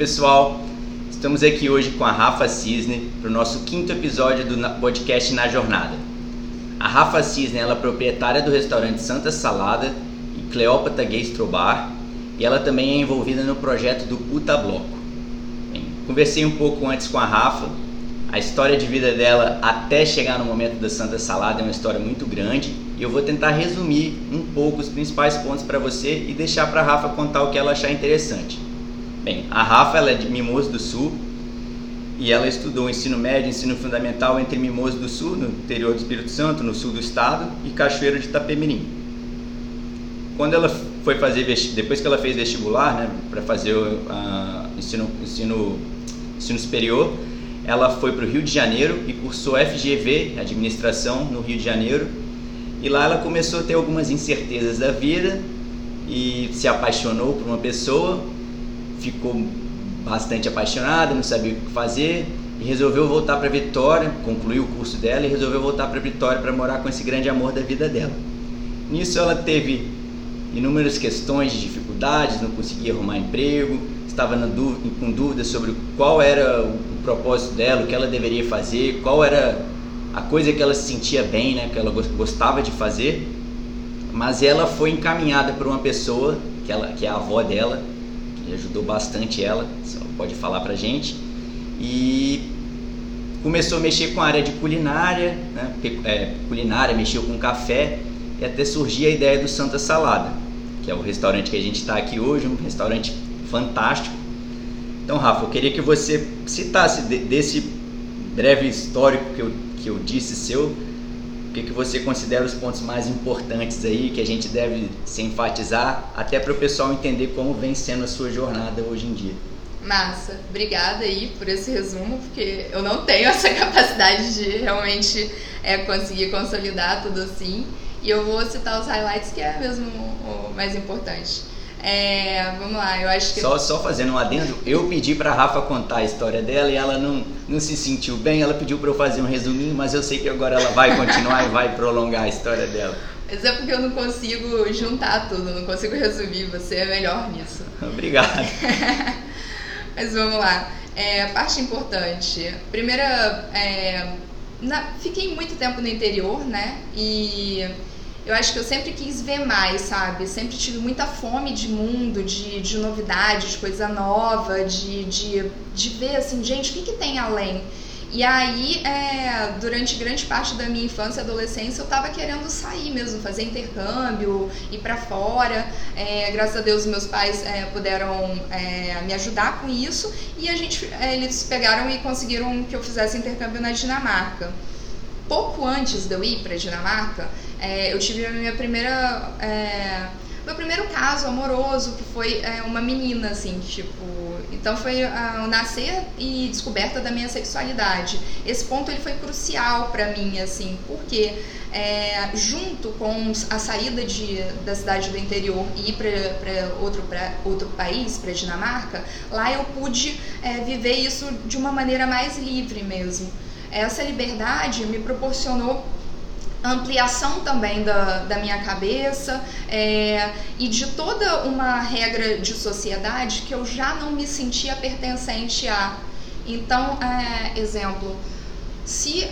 Pessoal. Estamos aqui hoje com a Rafa Cisne para o nosso quinto episódio do podcast Na Jornada. A Rafa Cisne ela é proprietária do restaurante Santa Salada e Cleópatra Gastrobar e ela também é envolvida no projeto do Puta Bloco. Bem, conversei um pouco antes com a Rafa. A história de vida dela até chegar no momento da Santa Salada é uma história muito grande e eu vou tentar resumir um pouco os principais pontos para você e deixar para a Rafa contar o que ela achar interessante. Bem, a Rafa ela é de Mimoso do Sul e ela estudou ensino médio, ensino fundamental entre Mimoso do Sul, no interior do Espírito Santo, no sul do estado, e Cachoeiro de Itapemirim. Quando ela foi fazer depois que ela fez vestibular, né, para fazer o uh, ensino, ensino, ensino superior, ela foi para o Rio de Janeiro e cursou FGV, administração, no Rio de Janeiro. E lá ela começou a ter algumas incertezas da vida e se apaixonou por uma pessoa, ficou bastante apaixonada, não sabia o que fazer e resolveu voltar para Vitória, concluiu o curso dela e resolveu voltar para Vitória para morar com esse grande amor da vida dela. Nisso ela teve inúmeras questões de dificuldades, não conseguia arrumar emprego, estava dúvida, com dúvidas sobre qual era o propósito dela, o que ela deveria fazer, qual era a coisa que ela se sentia bem, né, que ela gostava de fazer. Mas ela foi encaminhada por uma pessoa, que, ela, que é a avó dela, ajudou bastante ela, pode falar pra gente, e começou a mexer com a área de culinária, né, é, culinária, mexeu com café, e até surgir a ideia do Santa Salada, que é o restaurante que a gente está aqui hoje, um restaurante fantástico. Então, Rafa, eu queria que você citasse desse breve histórico que eu, que eu disse seu, o que, que você considera os pontos mais importantes aí que a gente deve se enfatizar, até para o pessoal entender como vem sendo a sua jornada hoje em dia. Massa, obrigada aí por esse resumo, porque eu não tenho essa capacidade de realmente é, conseguir consolidar tudo assim. E eu vou citar os highlights, que é mesmo o mais importante. É, vamos lá, eu acho que. Só, só fazendo um adendo, eu pedi pra Rafa contar a história dela e ela não, não se sentiu bem. Ela pediu pra eu fazer um resuminho, mas eu sei que agora ela vai continuar e vai prolongar a história dela. Mas é porque eu não consigo juntar tudo, não consigo resumir. Você é melhor nisso. Obrigado. mas vamos lá. É, parte importante. Primeira. É, na, fiquei muito tempo no interior, né? E eu acho que eu sempre quis ver mais, sabe? Sempre tive muita fome de mundo, de, de novidade, de coisa nova, de, de, de ver assim, gente, o que, que tem além? E aí, é, durante grande parte da minha infância e adolescência, eu estava querendo sair mesmo, fazer intercâmbio, ir para fora. É, graças a Deus, meus pais é, puderam é, me ajudar com isso e a gente, é, eles pegaram e conseguiram que eu fizesse intercâmbio na Dinamarca. Pouco antes de eu ir para a Dinamarca, é, eu tive a minha primeira meu primeiro caso amoroso, que foi é, uma menina, assim, tipo. Então foi o nascer e descoberta da minha sexualidade. Esse ponto ele foi crucial para mim, assim, porque é, junto com a saída de, da cidade do interior e ir para outro, outro país, para Dinamarca, lá eu pude é, viver isso de uma maneira mais livre mesmo. Essa liberdade me proporcionou ampliação também da, da minha cabeça é, e de toda uma regra de sociedade que eu já não me sentia pertencente a. Então, é, exemplo, se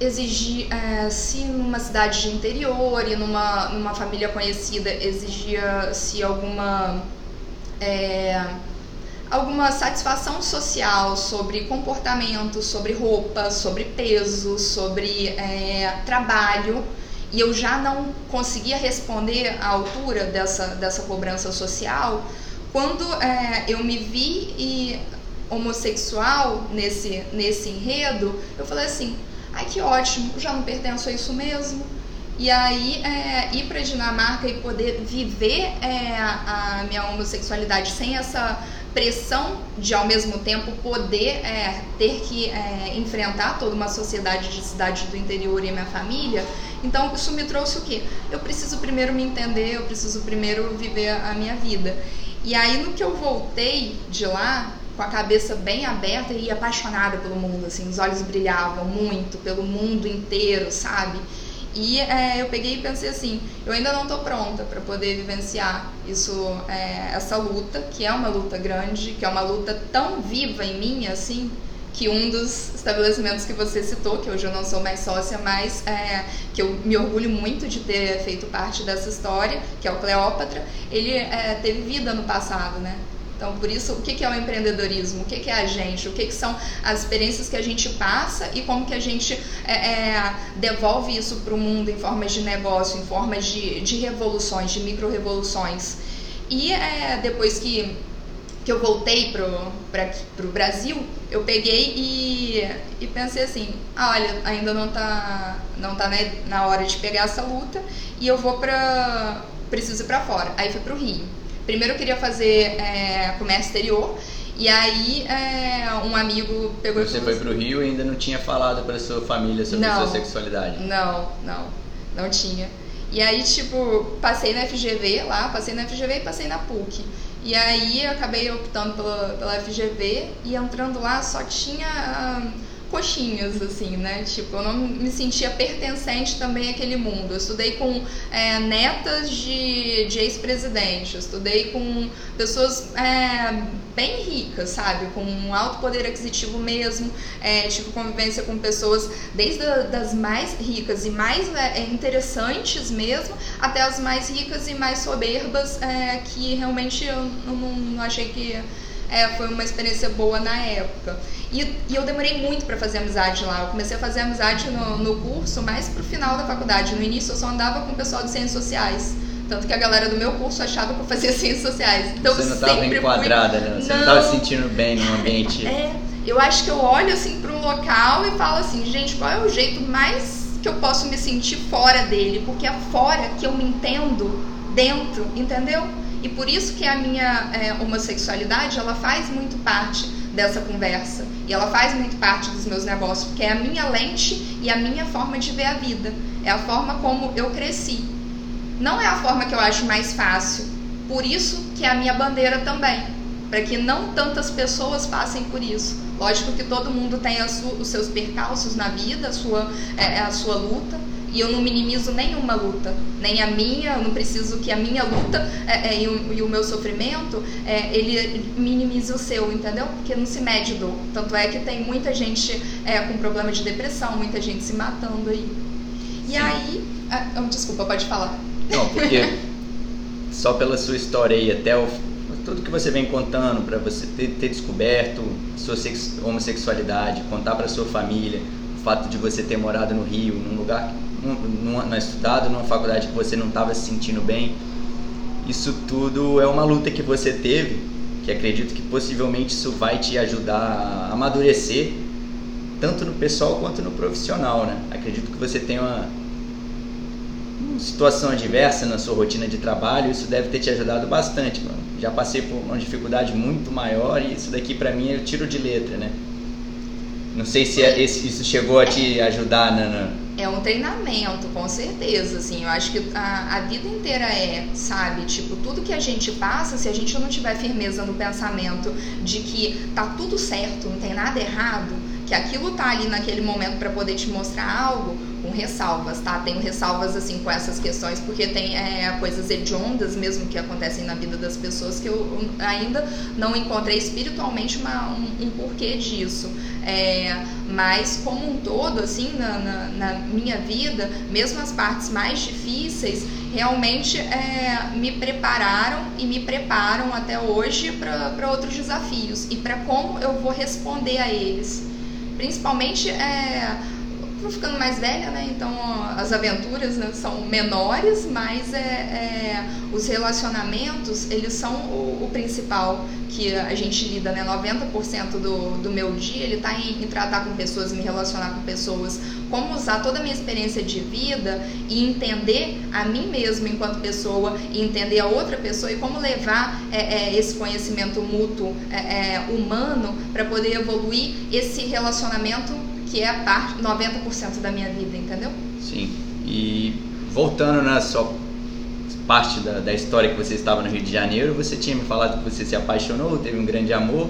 exigir, é, se numa cidade de interior e numa, numa família conhecida exigia-se alguma é, alguma satisfação social sobre comportamento, sobre roupa, sobre peso, sobre é, trabalho, e eu já não conseguia responder à altura dessa, dessa cobrança social, quando é, eu me vi e homossexual nesse, nesse enredo, eu falei assim, ai que ótimo, já não pertenço a isso mesmo. E aí é, ir para Dinamarca e poder viver é, a minha homossexualidade sem essa pressão de ao mesmo tempo poder é, ter que é, enfrentar toda uma sociedade de cidade do interior e minha família. Então isso me trouxe o quê? Eu preciso primeiro me entender, eu preciso primeiro viver a minha vida. E aí no que eu voltei de lá, com a cabeça bem aberta e apaixonada pelo mundo, assim, os olhos brilhavam muito pelo mundo inteiro, sabe? E é, eu peguei e pensei assim, eu ainda não estou pronta para poder vivenciar isso, é, essa luta, que é uma luta grande, que é uma luta tão viva em mim, assim, que um dos estabelecimentos que você citou, que hoje eu não sou mais sócia, mas é, que eu me orgulho muito de ter feito parte dessa história, que é o Cleópatra, ele é, teve vida no passado, né? Então, por isso, o que é o empreendedorismo? O que é a gente? O que são as experiências que a gente passa e como que a gente é, é, devolve isso para o mundo em formas de negócio, em formas de, de revoluções, de micro-revoluções. E é, depois que, que eu voltei para o Brasil, eu peguei e, e pensei assim, ah, olha, ainda não está não tá né, na hora de pegar essa luta e eu vou para... preciso ir para fora. Aí fui para o Rio. Primeiro eu queria fazer é, comércio exterior. E aí é, um amigo pegou Você foi pro Rio e ainda não tinha falado para sua família sobre não, sua sexualidade? Não, não, não tinha. E aí, tipo, passei na FGV lá, passei na FGV e passei na PUC. E aí eu acabei optando pela, pela FGV e entrando lá só tinha coxinhas, assim, né? Tipo, eu não me sentia pertencente também àquele mundo. Eu estudei com é, netas de, de ex-presidente, estudei com pessoas é, bem ricas, sabe? Com um alto poder aquisitivo mesmo. É, tive convivência com pessoas desde a, das mais ricas e mais é, interessantes mesmo, até as mais ricas e mais soberbas, é, que realmente eu não, não achei que é, foi uma experiência boa na época. E, e eu demorei muito para fazer amizade lá. Eu comecei a fazer amizade no, no curso, mais pro final da faculdade. No início eu só andava com o pessoal de ciências sociais. Tanto que a galera do meu curso achava que eu fazia ciências sociais. Então, Você não estava enquadrada, fui... né? Você não estava se sentindo bem no ambiente. É, eu acho que eu olho assim para um local e falo assim, gente, qual é o jeito mais que eu posso me sentir fora dele? Porque é fora que eu me entendo dentro, entendeu? E por isso que a minha é, homossexualidade, ela faz muito parte dessa conversa. E ela faz muito parte dos meus negócios, porque é a minha lente e a minha forma de ver a vida. É a forma como eu cresci. Não é a forma que eu acho mais fácil. Por isso que é a minha bandeira também. Para que não tantas pessoas passem por isso. Lógico que todo mundo tem os seus percalços na vida, a sua, é, a sua luta e eu não minimizo nenhuma luta, nem a minha, eu não preciso que a minha luta é, é, e, o, e, o, meu sofrimento é, ele minimize o seu, entendeu? Porque não se mede dor. Tanto é que tem muita gente é, com problema de depressão, muita gente se matando aí. E Sim. aí. Ah, oh, desculpa, pode falar. Não, porque só pela sua história aí, até o, tudo que você vem contando, para você ter, ter descoberto sua homossexualidade, contar para sua família, o fato de você ter morado no Rio, num lugar não, não estudado numa faculdade que você não estava se sentindo bem. Isso tudo é uma luta que você teve, que acredito que possivelmente isso vai te ajudar a amadurecer, tanto no pessoal quanto no profissional, né? Acredito que você tem uma, uma situação adversa na sua rotina de trabalho, isso deve ter te ajudado bastante, mano. Já passei por uma dificuldade muito maior e isso daqui para mim é tiro de letra, né? Não sei se é isso chegou a te ajudar na é um treinamento, com certeza, assim, eu acho que a, a vida inteira é, sabe, tipo, tudo que a gente passa, se a gente não tiver firmeza no pensamento de que tá tudo certo, não tem nada errado, que aquilo tá ali naquele momento para poder te mostrar algo, com ressalvas, tá? Tenho ressalvas assim com essas questões, porque tem é, coisas hediondas mesmo que acontecem na vida das pessoas que eu ainda não encontrei espiritualmente uma, um, um porquê disso. É, mas como um todo, assim, na, na, na, minha vida, mesmo as partes mais difíceis, realmente é, me prepararam e me preparam até hoje para outros desafios e para como eu vou responder a eles. Principalmente é, vou ficando mais velha, né? Então as aventuras né, são menores, mas é, é, os relacionamentos eles são o, o, principal que a gente lida, né? 90% do, do meu dia ele está em, em, tratar com pessoas, me relacionar com pessoas, como usar toda a minha experiência de vida e entender a mim mesmo enquanto pessoa e entender a outra pessoa e como levar é, é esse conhecimento mútuo é, é, humano para poder evoluir esse relacionamento que é a parte 90% da minha vida, entendeu? Sim. E voltando na sua parte da, da história que você estava no Rio de Janeiro, você tinha me falado que você se apaixonou, teve um grande amor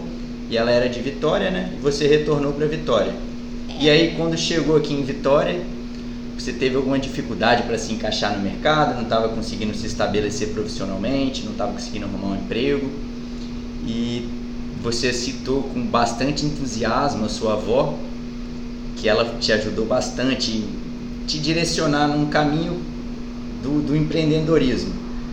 e ela era de Vitória, né? E você retornou para Vitória. É. E aí quando chegou aqui em Vitória, você teve alguma dificuldade para se encaixar no mercado, não estava conseguindo se estabelecer profissionalmente, não estava conseguindo arrumar um emprego. E você citou com bastante entusiasmo a sua avó, que ela te ajudou bastante, te direcionar num caminho do, do empreendedorismo.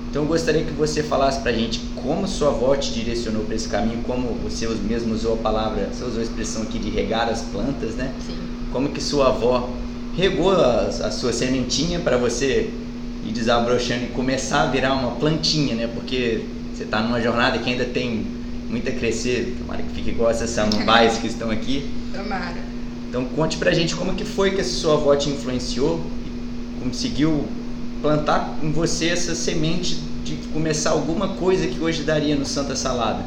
Então eu gostaria que você falasse para a gente como sua avó te direcionou para esse caminho, como você mesmo usou a palavra, você usou a expressão aqui de regar as plantas, né? Sim. Como que sua avó regou a, a sua sementinha para você ir desabrochando e começar a virar uma plantinha, né? Porque você está numa jornada que ainda tem muito a crescer, tomara que fique igual essas samambaias que estão aqui. Tomara. Então conte pra gente como que foi que a sua avó te influenciou e conseguiu plantar em você essa semente de começar alguma coisa que hoje daria no Santa Salada.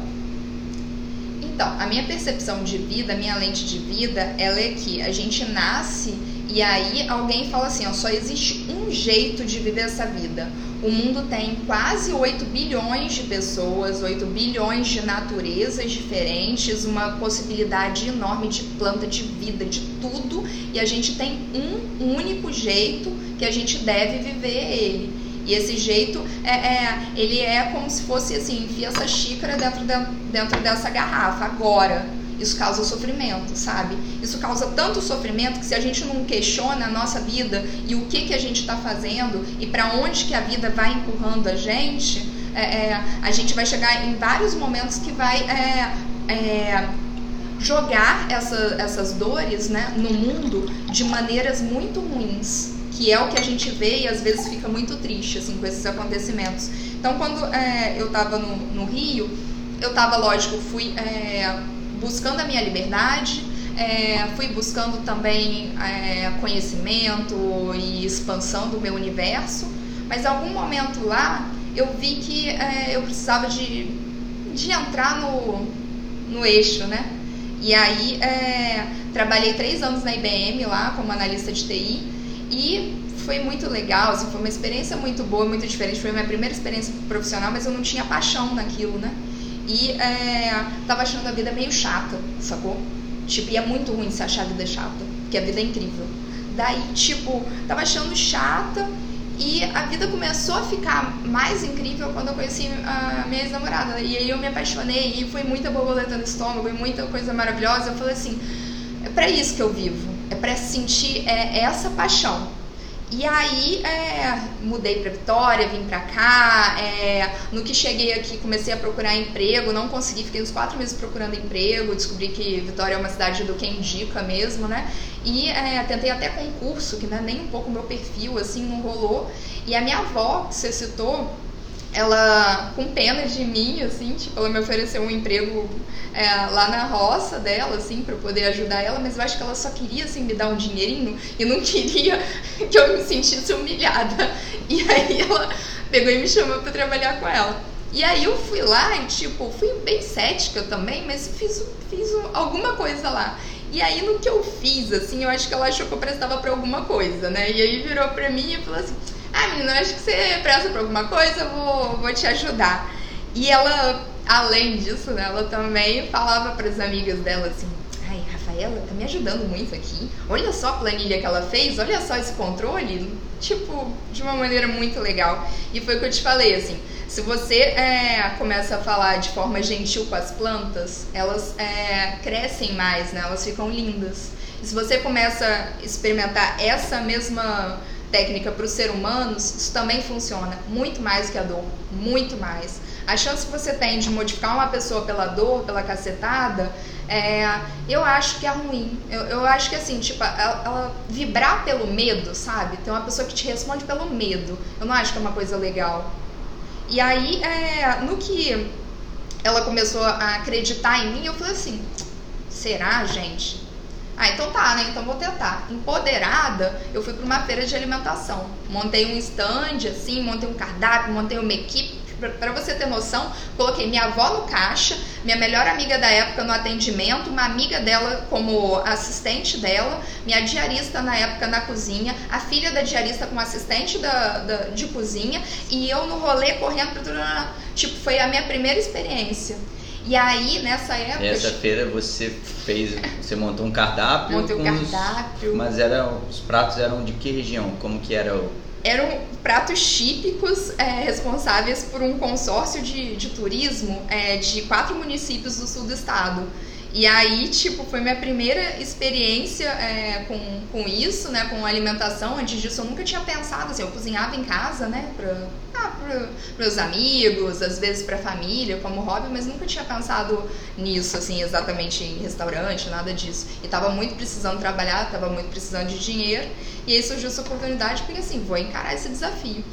Então, a minha percepção de vida, a minha lente de vida, ela é que a gente nasce e aí alguém fala assim, ó, só existe um jeito de viver essa vida. O mundo tem quase 8 bilhões de pessoas, 8 bilhões de naturezas diferentes, uma possibilidade enorme de planta, de vida, de tudo, e a gente tem um único jeito que a gente deve viver ele. E esse jeito é, é, ele é como se fosse assim, enfia essa xícara dentro, de, dentro dessa garrafa agora. Isso causa sofrimento, sabe? Isso causa tanto sofrimento que se a gente não questiona a nossa vida e o que que a gente está fazendo e para onde que a vida vai empurrando a gente, é, é, a gente vai chegar em vários momentos que vai é, é, jogar essa, essas dores né, no mundo de maneiras muito ruins que é o que a gente vê e às vezes fica muito triste assim com esses acontecimentos. Então, quando é, eu estava no, no, Rio, eu estava, lógico, fui é, buscando a minha liberdade, é, fui buscando também é, conhecimento e expansão do meu universo, mas em algum momento lá eu vi que é, eu precisava de, de entrar no, no eixo, né? E aí é, trabalhei três anos na IBM lá como analista de TI e foi muito legal, assim, foi uma experiência muito boa, muito diferente. Foi minha primeira experiência profissional, mas eu não tinha paixão naquilo, né? E é, tava achando a vida meio chata, sacou? Tipo, e é muito ruim se achar a vida chata, porque a vida é incrível. Daí, tipo, tava achando chata e a vida começou a ficar mais incrível quando eu conheci a minha ex-namorada. E aí eu me apaixonei e foi muita borboleta no estômago e muita coisa maravilhosa. Eu falei assim, é para isso que eu vivo é para sentir é, essa paixão. E aí é, mudei para Vitória, vim para cá. É, no que cheguei aqui comecei a procurar emprego, não consegui, fiquei uns quatro meses procurando emprego, descobri que Vitória é uma cidade do que indica mesmo, né? E é, tentei até concurso, que não é nem um pouco meu perfil, assim, não rolou. E a minha avó, que você citou, ela com pena de mim, assim, tipo, ela me ofereceu um emprego é, lá na roça dela, assim, para poder ajudar ela, mas eu acho que ela só queria, assim, me dar um dinheirinho e não queria que eu me sentisse humilhada. E aí ela pegou e me chamou para trabalhar com ela. E aí eu fui lá e, tipo, fui bem cética também, mas fiz, fiz alguma coisa lá. E aí no que eu fiz, assim, eu acho que ela achou que eu prestava pra alguma coisa, né? E aí virou pra mim e falou assim ah, menina, acho que você presta por alguma coisa, eu vou, vou te ajudar. E ela, além disso, né, ela também falava para as amigas dela assim: ai, Rafaela tá me ajudando muito aqui. Olha só a planilha que ela fez, olha só esse controle. Tipo, de uma maneira muito legal. E foi o que eu te falei, assim. Se você é, começa a falar de forma gentil com as plantas, elas é, crescem mais, né? Elas ficam lindas. E se você começa a experimentar essa mesma técnica para o ser humano, isso também funciona muito mais que a dor, muito mais. A chance que você tem de modificar uma pessoa pela dor, pela cacetada, é, eu acho que é ruim. Eu, eu acho que assim, tipo, ela, ela, vibrar pelo medo, sabe? Tem uma pessoa que te responde pelo medo. Eu não acho que é uma coisa legal. E aí, é, no que ela começou a acreditar em mim, eu falei assim: será, gente? Ah, então tá, né? Então vou tentar. Empoderada, eu fui para uma feira de alimentação. Montei um stand, assim, montei um cardápio, montei uma equipe. Para você ter noção, coloquei minha avó no caixa, minha melhor amiga da época no atendimento, uma amiga dela como assistente dela, minha diarista na época na cozinha, a filha da diarista como assistente da, da de cozinha e eu no rolê correndo. Tipo, foi a minha primeira experiência. E aí, nessa época. Essa feira você fez. Você montou um cardápio. Montei um cardápio. Os, mas era, os pratos eram de que região? Como que era o. Eram pratos típicos é, responsáveis por um consórcio de, de turismo é, de quatro municípios do sul do estado. E aí, tipo, foi minha primeira experiência é, com, com isso, né? Com alimentação. Antes disso, eu nunca tinha pensado, assim, eu cozinhava em casa, né? Pra, ah, pros amigos, às vezes pra família, como hobby, mas nunca tinha pensado nisso, assim, exatamente em restaurante, nada disso. E tava muito precisando trabalhar, tava muito precisando de dinheiro. E aí surgiu essa oportunidade, porque assim, vou encarar esse desafio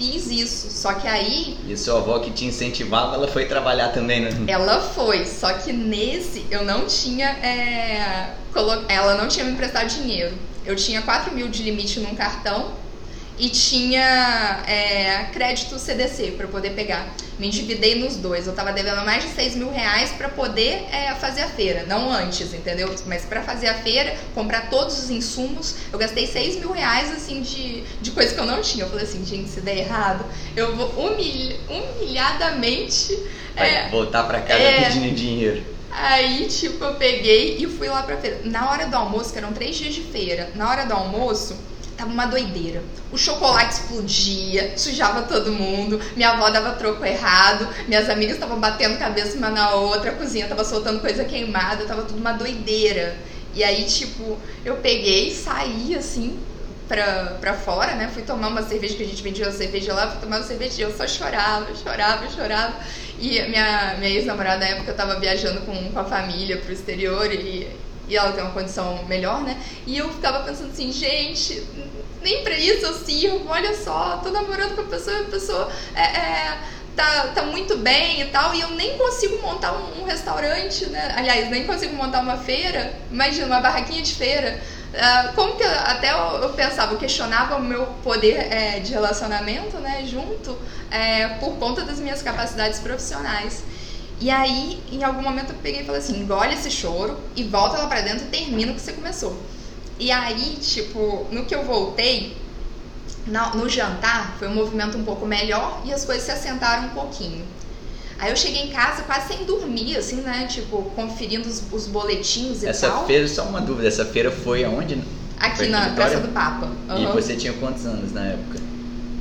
fiz isso. Só que aí. E sua avó que te incentivava, ela foi trabalhar também, né? Ela foi, só que nesse eu não tinha. É, colo... Ela não tinha me emprestado dinheiro. Eu tinha 4 mil de limite num cartão e tinha é, crédito CDC para poder pegar. Me endividei nos dois. Eu tava devendo mais de 6 mil reais para poder é, fazer a feira. Não antes, entendeu? Mas para fazer a feira, comprar todos os insumos, eu gastei 6 mil reais assim de, de coisa que eu não tinha. Eu falei assim, gente, se der errado, eu vou humilha, humilhadamente. Vai é, voltar para casa é, pedindo dinheiro. Aí, tipo, eu peguei e fui lá pra feira. Na hora do almoço, que eram três dias de feira, na hora do almoço, Tava uma doideira. O chocolate explodia, sujava todo mundo, minha avó dava troco errado, minhas amigas estavam batendo cabeça uma na outra, a cozinha tava soltando coisa queimada, tava tudo uma doideira. E aí, tipo, eu peguei, saí assim pra, pra fora, né? Fui tomar uma cerveja que a gente vendia uma cerveja lá, fui tomar uma cerveja e eu só chorava, chorava, chorava. E minha, minha ex-namorada na época eu tava viajando com, com a família pro exterior e e ela tem uma condição melhor, né? E eu ficava pensando assim, gente, nem pra isso eu sirvo, olha só, tô namorando com a pessoa a pessoa é, é, tá, tá muito bem e tal, e eu nem consigo montar um, um, restaurante, né? Aliás, nem consigo montar uma feira, imagina, uma barraquinha de feira. Uh, como que até eu, eu, pensava, eu questionava o meu poder é, de relacionamento, né, junto, é, por conta das minhas capacidades profissionais. E aí, em algum momento, eu peguei e falei assim: engole esse choro e volta lá pra dentro e termina o que você começou. E aí, tipo, no que eu voltei, no, no jantar, foi um movimento um pouco melhor e as coisas se assentaram um pouquinho. Aí eu cheguei em casa quase sem dormir, assim, né? Tipo, conferindo os, os boletins e essa tal. Essa feira, só uma dúvida, essa feira foi aonde? Aqui, foi na Praça do Papa. Uhum. E você tinha quantos anos na época?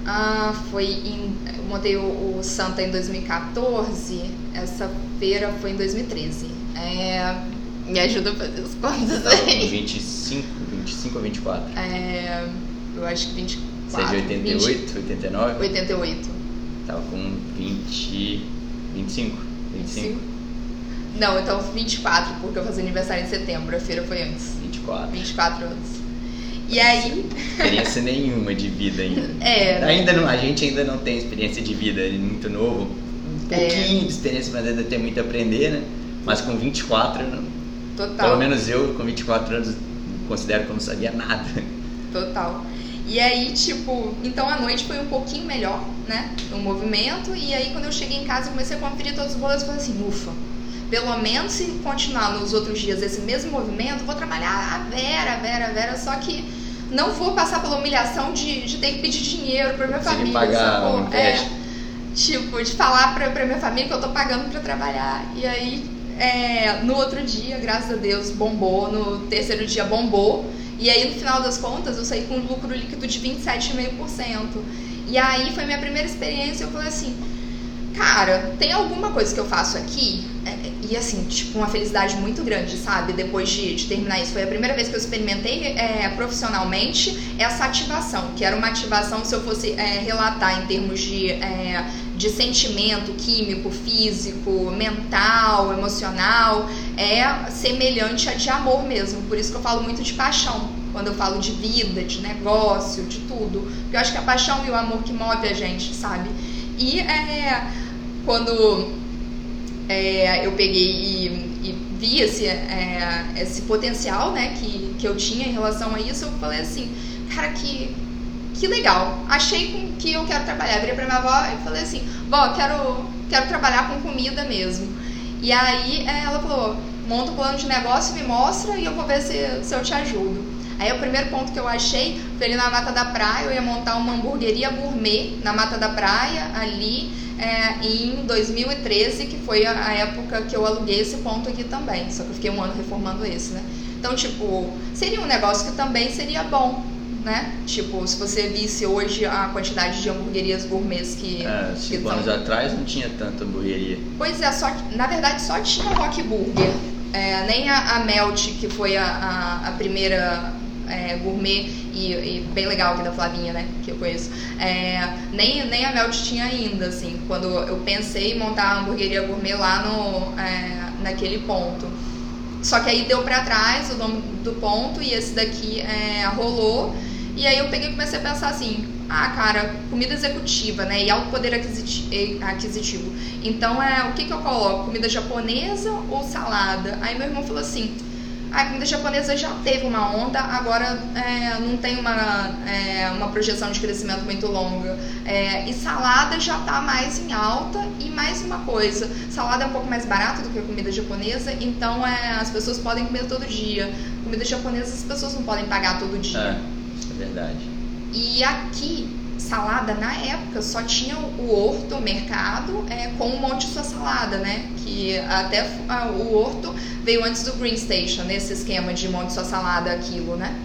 Ah, foi em. Eu montei o, o Santa em 2014, essa feira foi em 2013. É, me ajuda a fazer os contas aí. 25, 25 ou 24? É, eu acho que 24. Você é de 88, 20, 89? 88. Tava com 20. 25. 25? Não, então 24, porque eu fazia aniversário em setembro, a feira foi antes. 24. 24 anos. E aí. Experiência nenhuma de vida ainda. É. Ainda não, a gente ainda não tem experiência de vida, é muito novo. Um pouquinho é. de experiência, mas ainda tem muito a aprender, né? Mas com 24, não, Total. Pelo menos eu, com 24 anos, considero que eu não sabia nada. Total. E aí, tipo, então a noite foi um pouquinho melhor, né? No movimento. E aí, quando eu cheguei em casa, comecei a conferir todos os boletos e falei assim: ufa, pelo menos se continuar nos outros dias esse mesmo movimento, vou trabalhar a Vera, a Vera, a Vera, só que não vou passar pela humilhação de, de ter que pedir dinheiro pra minha família. Pagar um é, tipo, de falar pra, pra minha família que eu tô pagando pra trabalhar. E aí, é, no outro dia, graças a Deus, bombou. No terceiro dia, bombou. E aí, no final das contas, eu saí com um lucro líquido de 27,5%. E aí foi minha primeira experiência. Eu falei assim, cara, tem alguma coisa que eu faço aqui? E assim, tipo, uma felicidade muito grande, sabe? Depois de, de terminar isso. Foi a primeira vez que eu experimentei é, profissionalmente essa ativação, que era uma ativação, se eu fosse é, relatar em termos de, é, de sentimento químico, físico, mental, emocional, é semelhante a de amor mesmo. Por isso que eu falo muito de paixão quando eu falo de vida, de negócio, de tudo. Porque eu acho que a paixão e o amor que move a gente, sabe? E é, quando é, eu peguei e, e vi esse, é, esse potencial né, que, que eu tinha em relação a isso, eu falei assim, cara, que, que legal. Achei com que eu quero trabalhar. Virei pra minha avó e falei assim, vó, quero, quero trabalhar com comida mesmo. E aí é, ela falou, monta um plano de negócio, me mostra e eu vou ver se, se eu te ajudo. Aí o primeiro ponto que eu achei foi ali na Mata da Praia, eu ia montar uma hamburgueria gourmet na Mata da Praia, ali, é, em 2013, que foi a, a época que eu aluguei esse ponto aqui também. Só que eu fiquei um ano reformando esse, né? Então, tipo, seria um negócio que também seria bom, né? Tipo, se você visse hoje a quantidade de hamburguerias gourmets que. É, cinco que anos tão... atrás não tinha tanta hamburgueria. Pois é, só que, na verdade só tinha Rock Burger. É, nem a, a, Melt, que foi a, a, a primeira é, gourmet e, e, bem legal aqui da Flavinha, né? Que eu conheço. É, nem, nem a Melt tinha ainda, assim, quando eu pensei em montar a hamburgueria gourmet lá no, é, naquele ponto. Só que aí deu para trás o nome do ponto e esse daqui é, rolou. E aí eu peguei e comecei a pensar assim, ah, cara, comida executiva, né? E alto poder aquisitivo. Então, é, o que, que eu coloco? Comida japonesa ou salada? Aí meu irmão falou assim, a comida japonesa já teve uma onda, agora é, não tem uma, é, uma projeção de crescimento muito longa. É, e salada já está mais em alta. E mais uma coisa: salada é um pouco mais barata do que a comida japonesa, então é, as pessoas podem comer todo dia. Comida japonesa as pessoas não podem pagar todo dia. É, isso é verdade. E aqui salada, na época, só tinha o horto, o mercado, é, com um monte de sua salada, né? Que até o horto veio antes do Green Station, nesse esquema de monte sua salada, aquilo, né?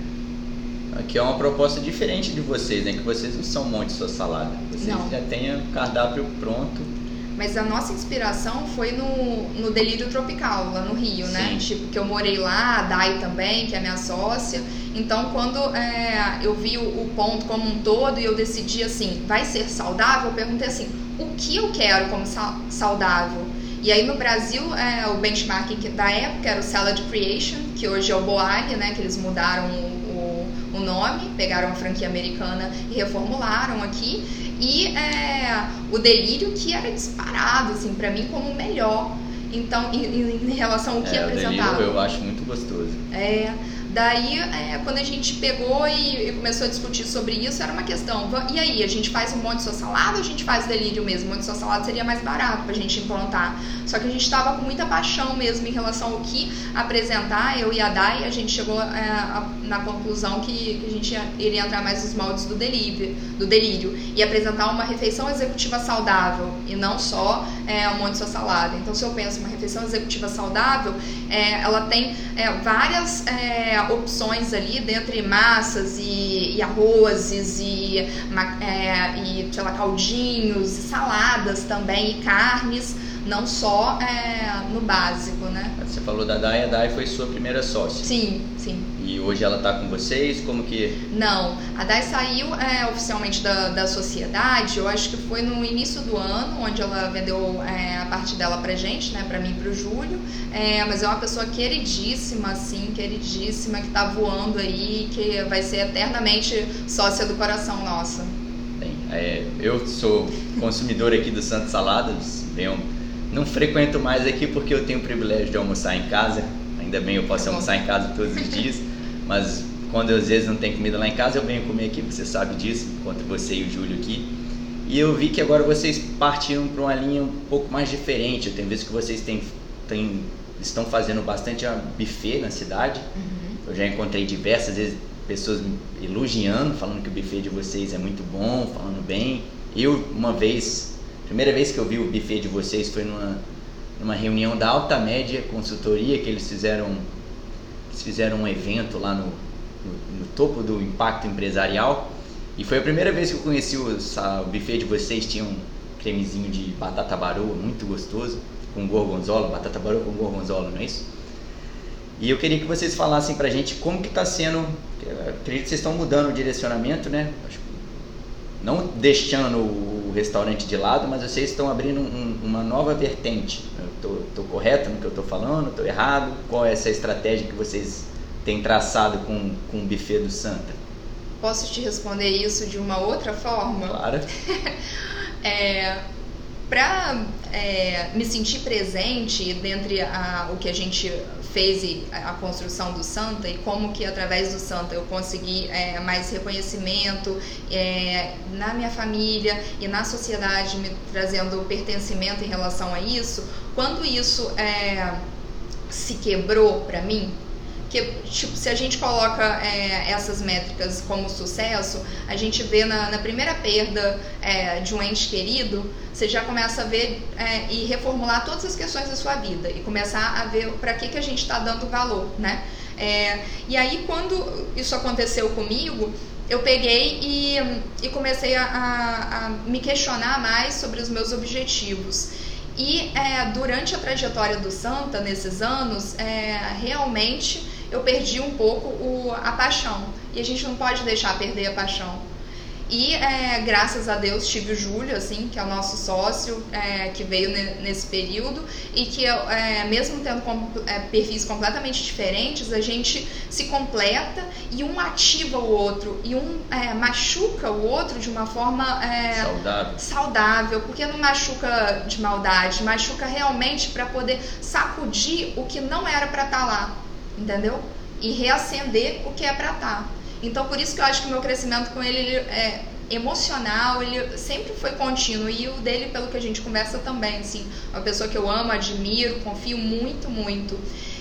Aqui é uma proposta diferente de vocês, né? Que vocês não são monte sua salada. Vocês não. já têm o cardápio pronto mas a nossa inspiração foi no, no Delírio Tropical, lá no Rio, né? Sim. Tipo, que eu morei lá, a Dai também, que é minha sócia. Então, quando é, eu vi o, o, ponto como um todo e eu decidi assim, vai ser saudável, eu perguntei assim, o que eu quero como sa saudável? E aí no Brasil, é, o benchmarking da época era o Salad Creation, que hoje é o Boag, né? Que eles mudaram o, o, nome, pegaram a franquia americana e reformularam aqui e é, o delírio que era disparado, assim, para mim como o melhor. Então, em, em relação ao que é, apresentava. O delírio eu acho muito gostoso. É. Daí, é, quando a gente pegou e, e, começou a discutir sobre isso, era uma questão. E aí, a gente faz um monte de sua salada ou a gente faz delírio mesmo? Um monte de sua salada seria mais barato pra gente implantar. Só que a gente estava com muita paixão mesmo em relação ao que apresentar. Eu e a Dai, a gente chegou é, a, na conclusão que, que, a gente iria entrar mais nos moldes do delírio, do delírio e apresentar uma refeição executiva saudável e não só é, um monte de sua salada. Então, se eu penso uma refeição executiva saudável, é, ela tem é, várias é, opções ali dentre massas e, e arrozes e, é, e sei lá, caldinhos, saladas também e carnes não só é, no básico, né? Você falou da Dai, a Dai foi sua primeira sócia. Sim, sim. E hoje ela está com vocês? Como que. Não, a Dai saiu é, oficialmente da, da sociedade, eu acho que foi no início do ano, onde ela vendeu é, a parte dela pra gente, né? Pra mim e pro Júlio. É, mas é uma pessoa queridíssima, assim, queridíssima, que tá voando aí, que vai ser eternamente sócia do coração nossa. Bem, é, eu sou consumidor aqui do Santos Saladas, venho não frequento mais aqui porque eu tenho o privilégio de almoçar em casa. Ainda bem eu posso almoçar em casa todos os dias. Mas quando eu, às vezes não tem comida lá em casa, eu venho comer aqui, você sabe disso, enquanto você e o Júlio aqui. E eu vi que agora vocês partiram para uma linha um pouco mais diferente. Eu tenho visto que vocês têm, têm, estão fazendo bastante buffet na cidade. Uhum. Eu já encontrei diversas vezes pessoas elogiando, falando que o buffet de vocês é muito bom, falando bem. Eu, uma vez, Primeira vez que eu vi o buffet de vocês foi numa, numa reunião da Alta Média Consultoria que eles fizeram, eles fizeram um evento lá no, no, no topo do impacto empresarial. E foi a primeira vez que eu conheci o, o buffet de vocês. Tinha um cremezinho de batata baroa muito gostoso, com gorgonzola, batata baroa com gorgonzola, não é isso? E eu queria que vocês falassem pra gente como que está sendo, acredito que vocês estão mudando o direcionamento, né? Não deixando o restaurante de lado, mas vocês estão abrindo um, uma nova vertente. Estou correto no que eu estou falando? Estou errado? Qual é essa estratégia que vocês têm traçado com, com o buffet do Santa? Posso te responder isso de uma outra forma? Claro. é, Para é, me sentir presente dentre a, o que a gente fez a construção do Santa e como que através do Santa eu consegui é, mais reconhecimento é, na minha família e na sociedade, me trazendo pertencimento em relação a isso. Quando isso é, se quebrou para mim, Porque, tipo, se a gente coloca é, essas métricas como sucesso, a gente vê na, na primeira perda é, de um ente querido, você já começa a ver é, e reformular todas as questões da sua vida e começar a ver para que, que a gente está dando valor, né? É, e aí, quando isso aconteceu comigo, eu peguei e, e comecei a, a, a, me questionar mais sobre os meus objetivos. E é, durante a trajetória do Santa, nesses anos, é, realmente eu perdi um pouco o, a paixão. E a gente não pode deixar perder a paixão. E é, graças a Deus tive o Júlio, assim, que é o nosso sócio, é, que veio nesse período e que é, mesmo tendo com, é, perfis completamente diferentes, a gente se completa e um ativa o outro e um é, machuca o outro de uma forma é, saudável. saudável, porque não machuca de maldade, machuca realmente para poder sacudir o que não era para estar tá lá, entendeu? E reacender o que é para estar. Tá. Então, por isso que eu acho que o meu crescimento com ele, ele é emocional, ele sempre foi contínuo. E o dele, pelo que a gente conversa também, assim, uma pessoa que eu amo, admiro, confio muito, muito.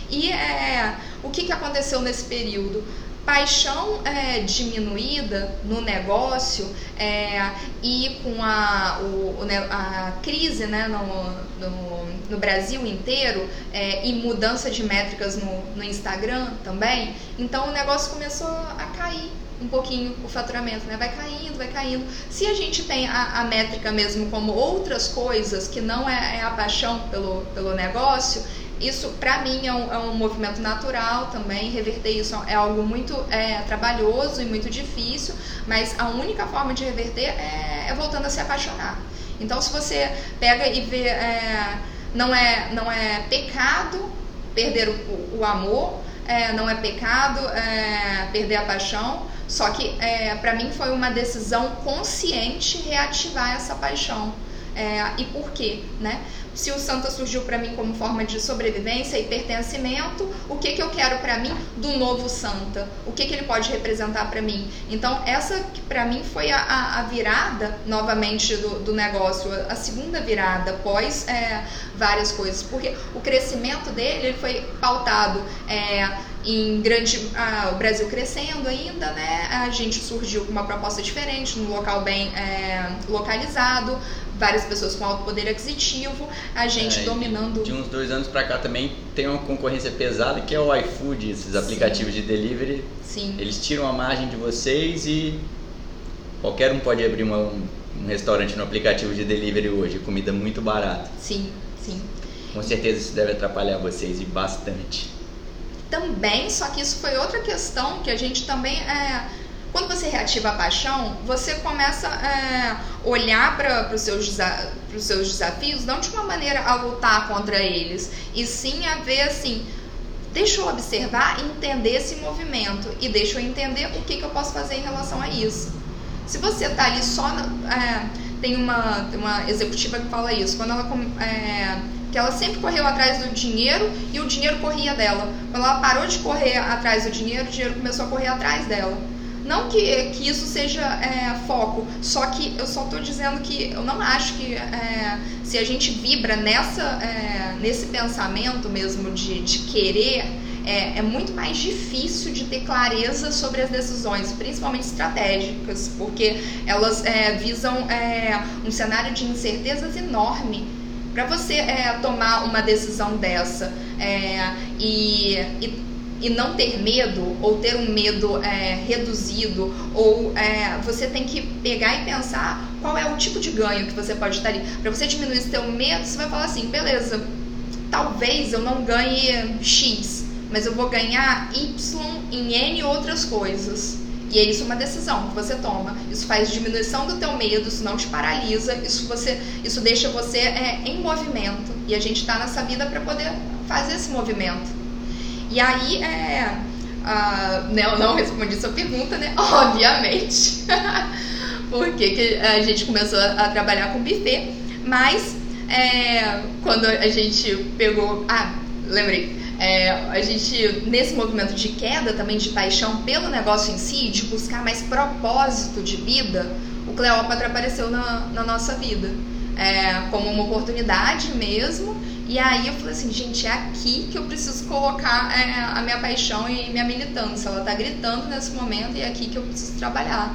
E é, o que, que aconteceu nesse período? Paixão é, diminuída no negócio é, e com a, o, a crise né, no, no, no Brasil inteiro é, e mudança de métricas no, no Instagram também, então o negócio começou a cair um pouquinho o faturamento, né? Vai caindo, vai caindo. Se a gente tem a, a métrica mesmo como outras coisas que não é, é a paixão pelo, pelo negócio, isso, para mim, é um, é um, movimento natural também. Reverter isso é algo muito é, trabalhoso e muito difícil, mas a única forma de reverter é, é voltando a se apaixonar. Então, se você pega e vê, é, não, é, não é pecado perder o, o amor, é, não é pecado é, perder a paixão, só que para mim foi uma decisão consciente reativar essa paixão. É, e por quê, né? Se o Santa surgiu para mim como forma de sobrevivência e pertencimento, o que, que eu quero para mim do novo Santa? O que, que ele pode representar para mim? Então, essa para mim foi a, a, virada, novamente, do, do negócio, a, segunda virada, após é, várias coisas, porque o crescimento dele ele foi pautado. É, em grande ah, o Brasil crescendo ainda, né? A gente surgiu com uma proposta diferente, num local bem é, localizado, várias pessoas com alto poder aquisitivo, a gente é, dominando. De uns dois anos para cá também tem uma concorrência pesada que é o iFood, esses aplicativos Sim. de delivery. Sim. Eles tiram a margem de vocês e qualquer um pode abrir uma, um, restaurante no aplicativo de delivery hoje, comida muito barata. Sim, sim. Com certeza isso deve atrapalhar vocês e bastante também, só que isso foi outra questão que a gente também é, quando você reativa a paixão, você começa a é, olhar para os seus, seus desafios não de uma maneira a lutar contra eles, e sim a ver assim, deixa eu observar e entender esse movimento, e deixa eu entender o que, que eu posso fazer em relação a isso. Se você está ali só. É, tem uma, uma executiva que fala isso, quando ela. É, que ela sempre correu atrás do dinheiro e o dinheiro corria dela. Quando ela parou de correr atrás do dinheiro, o dinheiro começou a correr atrás dela. Não que, que isso seja é, foco, só que eu só estou dizendo que eu não acho que é, se a gente vibra nessa, é, nesse pensamento mesmo de, de querer, é, é, muito mais difícil de ter clareza sobre as decisões, principalmente estratégicas, porque elas é, visam é, um cenário de incertezas enorme para você é, tomar uma decisão dessa é, e, e, e, não ter medo ou ter um medo é, reduzido ou é, você tem que pegar e pensar qual é o tipo de ganho que você pode estar ali. Para você diminuir teu medo, você vai falar assim, beleza, talvez eu não ganhe X, mas eu vou ganhar Y em N outras coisas. E é isso uma decisão que você toma. Isso faz diminuição do teu medo, isso não te paralisa, isso você, isso deixa você é, em movimento. E a gente está nessa vida para poder fazer esse movimento. E aí, é, né, eu não respondi sua pergunta, né? Obviamente. Porque que a gente começou a trabalhar com buffet, mas é, quando a gente pegou. Ah, lembrei é, a gente, nesse movimento de queda também, de paixão pelo negócio em si, de buscar mais propósito de vida, o Cleópatra apareceu na, na nossa vida. É, como uma oportunidade mesmo E aí eu falei assim, gente, é aqui que eu preciso colocar é, a minha paixão e minha militância. Ela tá gritando nesse momento e é aqui que eu preciso trabalhar.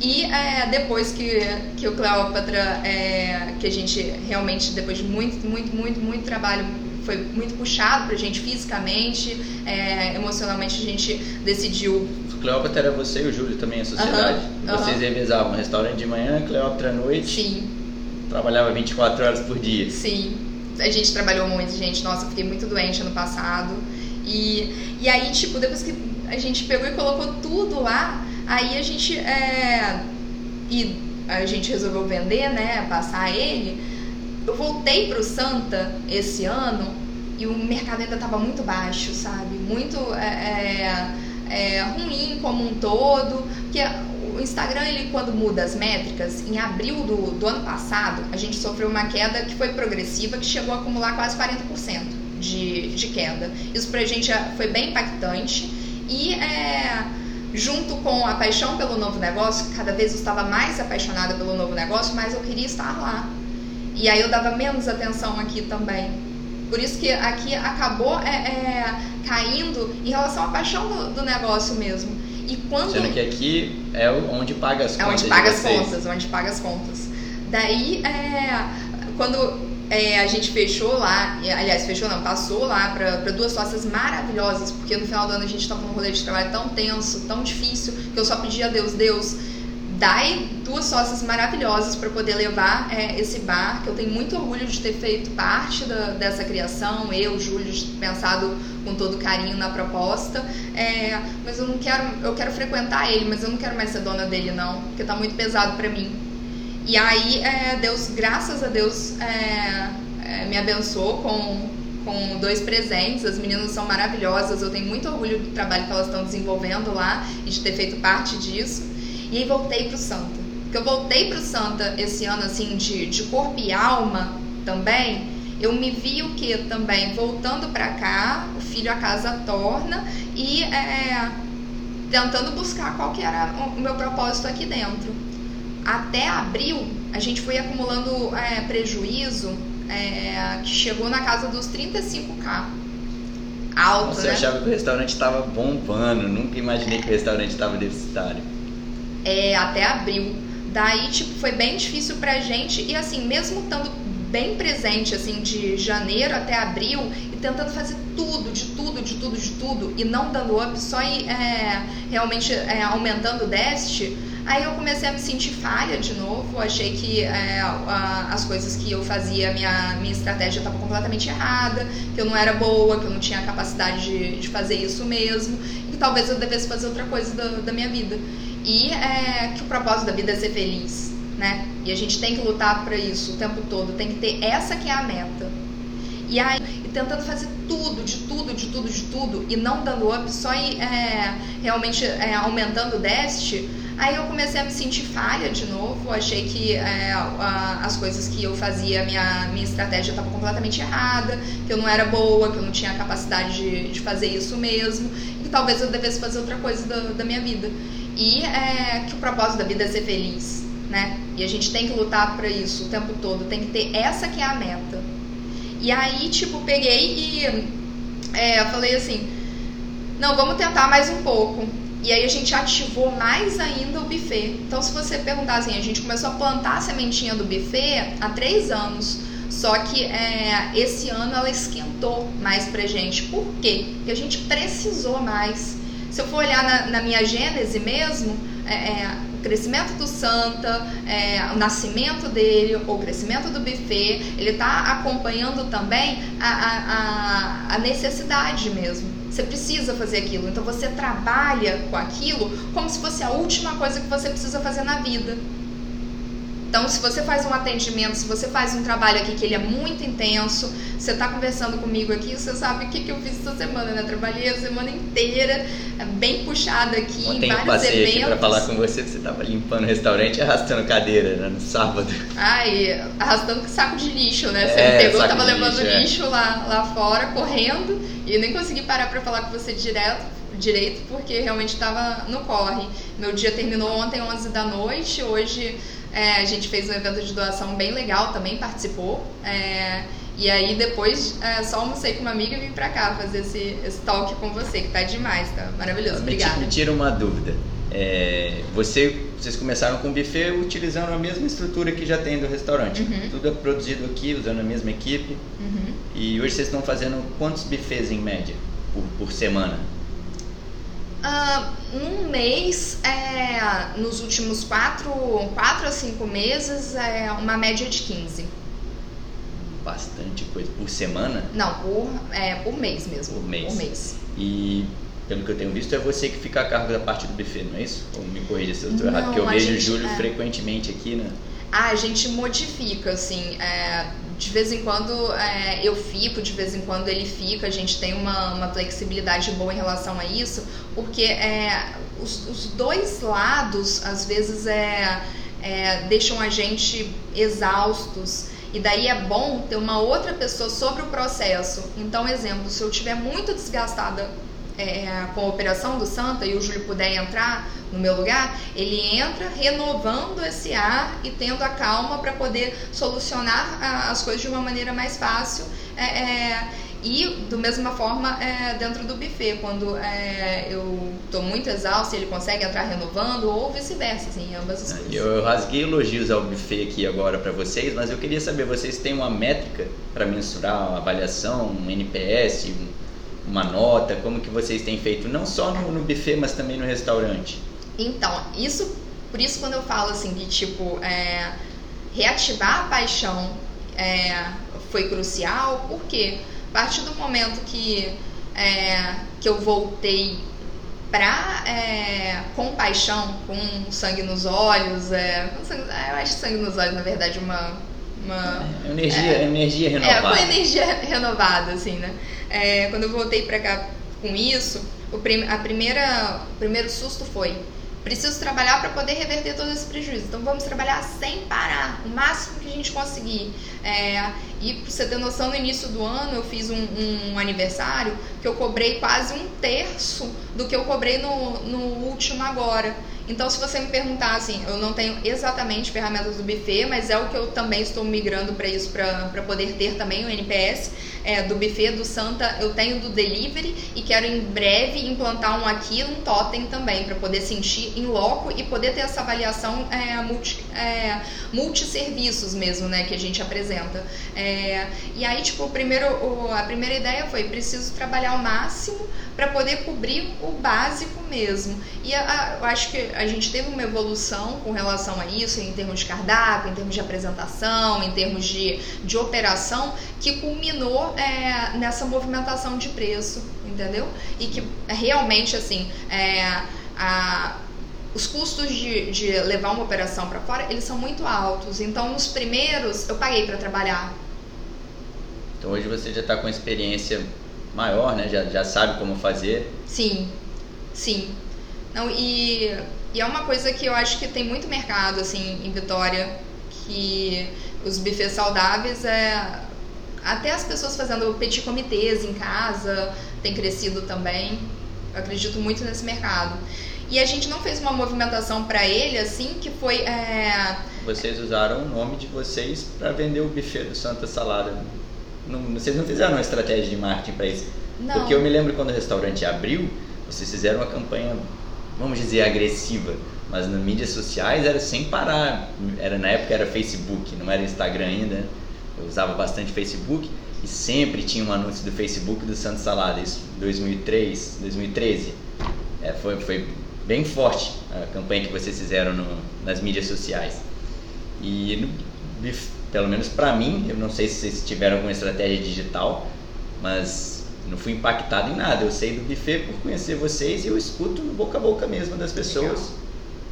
E é, depois que, que o Cleópatra, é, que a gente realmente, depois de muito, muito, muito, muito trabalho, foi muito puxado pra gente fisicamente, é, emocionalmente a gente decidiu. Cleópatra era você e o Júlio também, a sociedade. Uhum, Vocês uhum. revezavam restaurante de manhã, Cleópatra à noite. Sim, Trabalhava 24 horas por dia. sim. A gente trabalhou muito, gente. Nossa, eu fiquei muito doente ano passado. E, e aí, tipo, depois que a gente pegou e colocou tudo lá, aí a gente. É, e a gente resolveu vender, né? Passar ele. Eu voltei pro Santa esse ano e o mercado ainda tava muito baixo, sabe? Muito é, é, é, ruim como um todo. Porque o Instagram, ele quando muda as métricas, em abril do, do ano passado, a gente sofreu uma queda que foi progressiva, que chegou a acumular quase 40% de, de queda. Isso pra gente foi bem impactante. E é, junto com a paixão pelo novo negócio, cada vez eu estava mais apaixonada pelo novo negócio, mas eu queria estar lá. E aí eu dava menos atenção aqui também. Por isso que aqui acabou é, é, caindo em relação à paixão do, do negócio mesmo. E quando Sendo que aqui é onde paga as é contas. onde paga as contas, onde paga as contas. Daí, é, quando é, a gente fechou lá, aliás, fechou não, passou lá para duas sócias maravilhosas, porque no final do ano a gente estava num rolê de trabalho tão tenso, tão difícil, que eu só pedi a Deus, Deus, dai duas sócias maravilhosas para poder levar é, esse bar, que eu tenho muito orgulho de ter feito parte da, dessa criação, eu, Júlio, pensado com todo carinho na proposta, é, mas eu não quero, eu quero frequentar ele, mas eu não quero mais ser dona dele não, porque tá muito pesado para mim. E aí, é, Deus, graças a Deus, é, é, me abençoou com, com dois presentes. As meninas são maravilhosas, eu tenho muito orgulho do trabalho que elas estão desenvolvendo lá e de ter feito parte disso. E aí voltei pro Santa. Porque eu voltei pro Santa esse ano, assim, de, de corpo e alma também. Eu me vi o que também? Voltando pra cá, o filho a casa torna e é, tentando buscar qual que era o meu propósito aqui dentro. Até abril, a gente foi acumulando é, prejuízo é, que chegou na casa dos 35k. Alto, Nossa, né? eu achava que o restaurante estava bombando. Nunca imaginei que o restaurante estava deficitário. É, até abril. Daí, tipo, foi bem difícil pra gente. E assim, mesmo estando bem presente, assim, de janeiro até abril, e tentando fazer tudo, de tudo, de tudo, de tudo, e não dando up, só ir, é, realmente é, aumentando o déficit, aí eu comecei a me sentir falha de novo. Achei que é, as coisas que eu fazia, minha, minha estratégia estava completamente errada, que eu não era boa, que eu não tinha capacidade de, de fazer isso mesmo, e que talvez eu devesse fazer outra coisa da, da minha vida. E é, que o propósito da vida é ser feliz, né? E a gente tem que lutar para isso o tempo todo, tem que ter essa que é a meta. E aí, e tentando fazer tudo, de tudo, de tudo, de tudo, e não dando up, só ir é, realmente é, aumentando o déficit, aí eu comecei a me sentir falha de novo. Achei que é, a- as coisas que eu fazia, minha, minha estratégia estava completamente errada, que eu não era boa, que eu não tinha capacidade de, de fazer isso mesmo, e que talvez eu devesse fazer outra coisa da, da minha vida. E é, que o propósito da vida é ser feliz, né? E a gente tem que lutar para isso o tempo todo, tem que ter essa que é a meta. E aí, tipo, peguei e é, falei assim: não, vamos tentar mais um pouco. E aí a gente ativou mais ainda o buffet. Então, se você perguntar assim, a gente começou a plantar a sementinha do buffet há três anos. Só que é, esse ano ela esquentou mais pra gente. Por quê? Porque a gente precisou mais. Se eu for olhar na, na minha gênese mesmo, é, é, o crescimento do Santa, é, o nascimento dele, o crescimento do buffet, ele está acompanhando também a, a, a, necessidade mesmo. Você precisa fazer aquilo. Então você trabalha com aquilo como se fosse a última coisa que você precisa fazer na vida. Então, se você faz um atendimento, se você faz um trabalho aqui que ele é muito intenso, você está conversando comigo aqui, você sabe o que, que eu fiz essa semana, né? Trabalhei a semana inteira, é bem puxada aqui, em Ontem eu vários passei eventos. aqui pra falar com você, você tava limpando o restaurante e arrastando cadeira né, no sábado. Ai, arrastando saco de lixo, né? Você É, me pegou, saco tava de levando lixo, é. lixo lá, lá fora, correndo, e eu nem consegui parar pra falar com você direto, direito, porque realmente tava no corre. Meu dia terminou ontem, 11 da noite, hoje é, a gente fez um evento de doação bem legal, também participou. é, E aí depois é, só almocei com uma amiga e vim pra cá fazer esse, esse talk com você, que tá demais, tá maravilhoso. Obrigada. Me, me tira uma dúvida. É, você, vocês começaram com o buffet utilizando a mesma estrutura que já tem do restaurante. Uhum. Tudo é produzido aqui, usando a mesma equipe. Uhum. E hoje vocês estão fazendo quantos buffets em média por, por semana? Uh, num mês, é, nos últimos quatro, quatro a cinco meses, é uma média de 15. Bastante coisa. Por semana? Não, por, é, por mês mesmo. Por mês. Por mês. E pelo que eu tenho visto, é você que fica a cargo da parte do buffet, não é isso? Ou me corrija se eu estou errado, porque eu vejo o Júlio é... frequentemente aqui, né? Ah, a gente modifica, assim, é, de vez em quando é, eu fico, de vez em quando ele fica, a gente tem uma, uma flexibilidade boa em relação a isso, porque é, os, os dois lados, às vezes, é, é, deixam a gente exaustos. E daí é bom ter uma outra pessoa sobre o processo. Então, exemplo, se eu estiver muito desgastada é, com a operação do Santa e o Júlio puder entrar no meu lugar, ele entra renovando esse ar e tendo a calma para poder solucionar a, as coisas de uma maneira mais fácil. É, é, e do mesma forma é, dentro do buffet, quando é, eu estou muito exausta, ele consegue entrar renovando, ou vice-versa, assim, ambas as coisas. Eu, rasguei elogios ao buffet aqui agora para vocês, mas eu queria saber, vocês têm uma métrica para mensurar uma avaliação, um NPS, um uma nota? Como que vocês têm feito, não só no, no buffet, mas também no restaurante? Então, isso, por isso quando eu falo assim de tipo é, reativar a paixão é, foi crucial, porque a partir do momento que é, que eu voltei pra é, com paixão, com sangue nos olhos, é, sangue, eu acho sangue nos olhos na verdade uma uma é, energia, é, energia renovada. É, com energia renovada, assim, né? É, quando eu voltei para cá com isso, o, prim, a primeira, o primeiro susto foi preciso trabalhar para poder reverter todo esse prejuízo. Então vamos trabalhar sem parar, o máximo que a gente conseguir. É, e pra você ter noção, no início do ano eu fiz um, um, aniversário que eu cobrei quase um terço do que eu cobrei no, no último agora. Então, se você me perguntar assim, eu não tenho exatamente ferramentas do buffet, mas é o que eu também estou migrando para isso, para poder ter também o NPS é, do buffet do Santa. Eu tenho do delivery e quero em breve implantar um aqui, um totem também, para poder sentir em loco e poder ter essa avaliação é, multi, é, mesmo, né, que a gente apresenta. É, e aí, tipo, o primeiro, o, a primeira ideia foi preciso trabalhar ao máximo para poder cobrir o básico mesmo. E a, a, eu acho que a gente teve uma evolução com relação a isso, em termos de cardápio, em termos de apresentação, em termos de, de operação, que culminou é, nessa movimentação de preço, entendeu? E que realmente, assim, é, a, os custos de, de levar uma operação para fora, eles são muito altos. Então, nos primeiros, eu paguei para trabalhar. Então, hoje você já está com experiência maior, né? Já, já sabe como fazer. Sim, sim. Não, e, e é uma coisa que eu acho que tem muito mercado, assim, em Vitória, que os buffets saudáveis é... Até as pessoas fazendo petit comitês em casa tem crescido também. Eu acredito muito nesse mercado. E a gente não fez uma movimentação para ele, assim, que foi... É... Vocês usaram o nome de vocês para vender o buffet do Santa Salada. Não, vocês não fizeram uma estratégia de marketing para isso? Não. Porque eu me lembro quando o restaurante abriu, vocês fizeram uma campanha vamos dizer, agressiva. Mas nas mídias sociais era sem parar. Era, na época era Facebook, não era Instagram ainda. Eu usava bastante Facebook e sempre tinha um anúncio do Facebook do Santos Salada, isso 2003, 2013. É, foi, foi bem forte a campanha que vocês fizeram no, nas mídias sociais. E pelo menos para mim, eu não sei se vocês tiveram alguma estratégia digital, mas não fui impactado em nada. Eu sei do buffet por conhecer vocês e eu escuto no boca a boca mesmo das pessoas.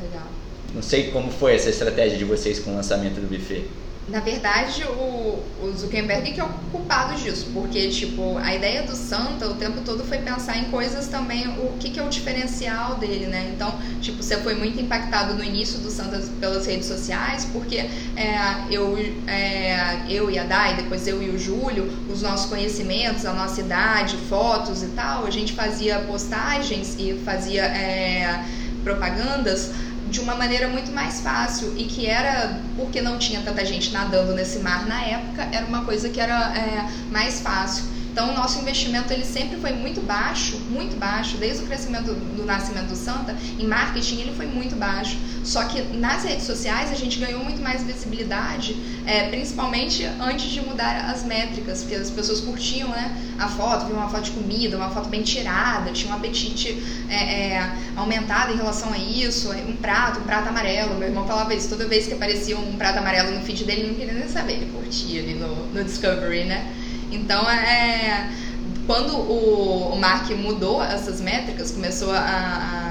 Legal. Legal. Não sei como foi essa estratégia de vocês com o lançamento do buffet na verdade, o, o Zuckerberg que é o culpado disso, porque, tipo, a ideia do Santa o tempo todo foi pensar em coisas também, o que, que é o diferencial dele, né? Então, tipo, você foi muito impactado no início do Santa pelas redes sociais, porque é, eu, é, eu e a Dai, depois eu e o Júlio, os nossos conhecimentos, a nossa idade, fotos e tal, a gente fazia postagens e fazia é, propagandas de uma maneira muito mais fácil e que era porque não tinha tanta gente nadando nesse mar na época era uma coisa que era é, mais fácil então, o nosso investimento ele sempre foi muito baixo, muito baixo, desde o crescimento do nascimento do Santa, em marketing ele foi muito baixo. Só que nas redes sociais a gente ganhou muito mais visibilidade, é, principalmente antes de mudar as métricas, porque as pessoas curtiam né, a foto, viam uma foto de comida, uma foto bem tirada, tinha um apetite é, é, aumentado em relação a isso, um prato, um prato amarelo. Meu irmão falava isso, toda vez que aparecia um prato amarelo no feed dele, ele não queria nem saber, ele curtia ali no, no Discovery, né? Então, é, quando o, o Mark mudou essas métricas, começou a, a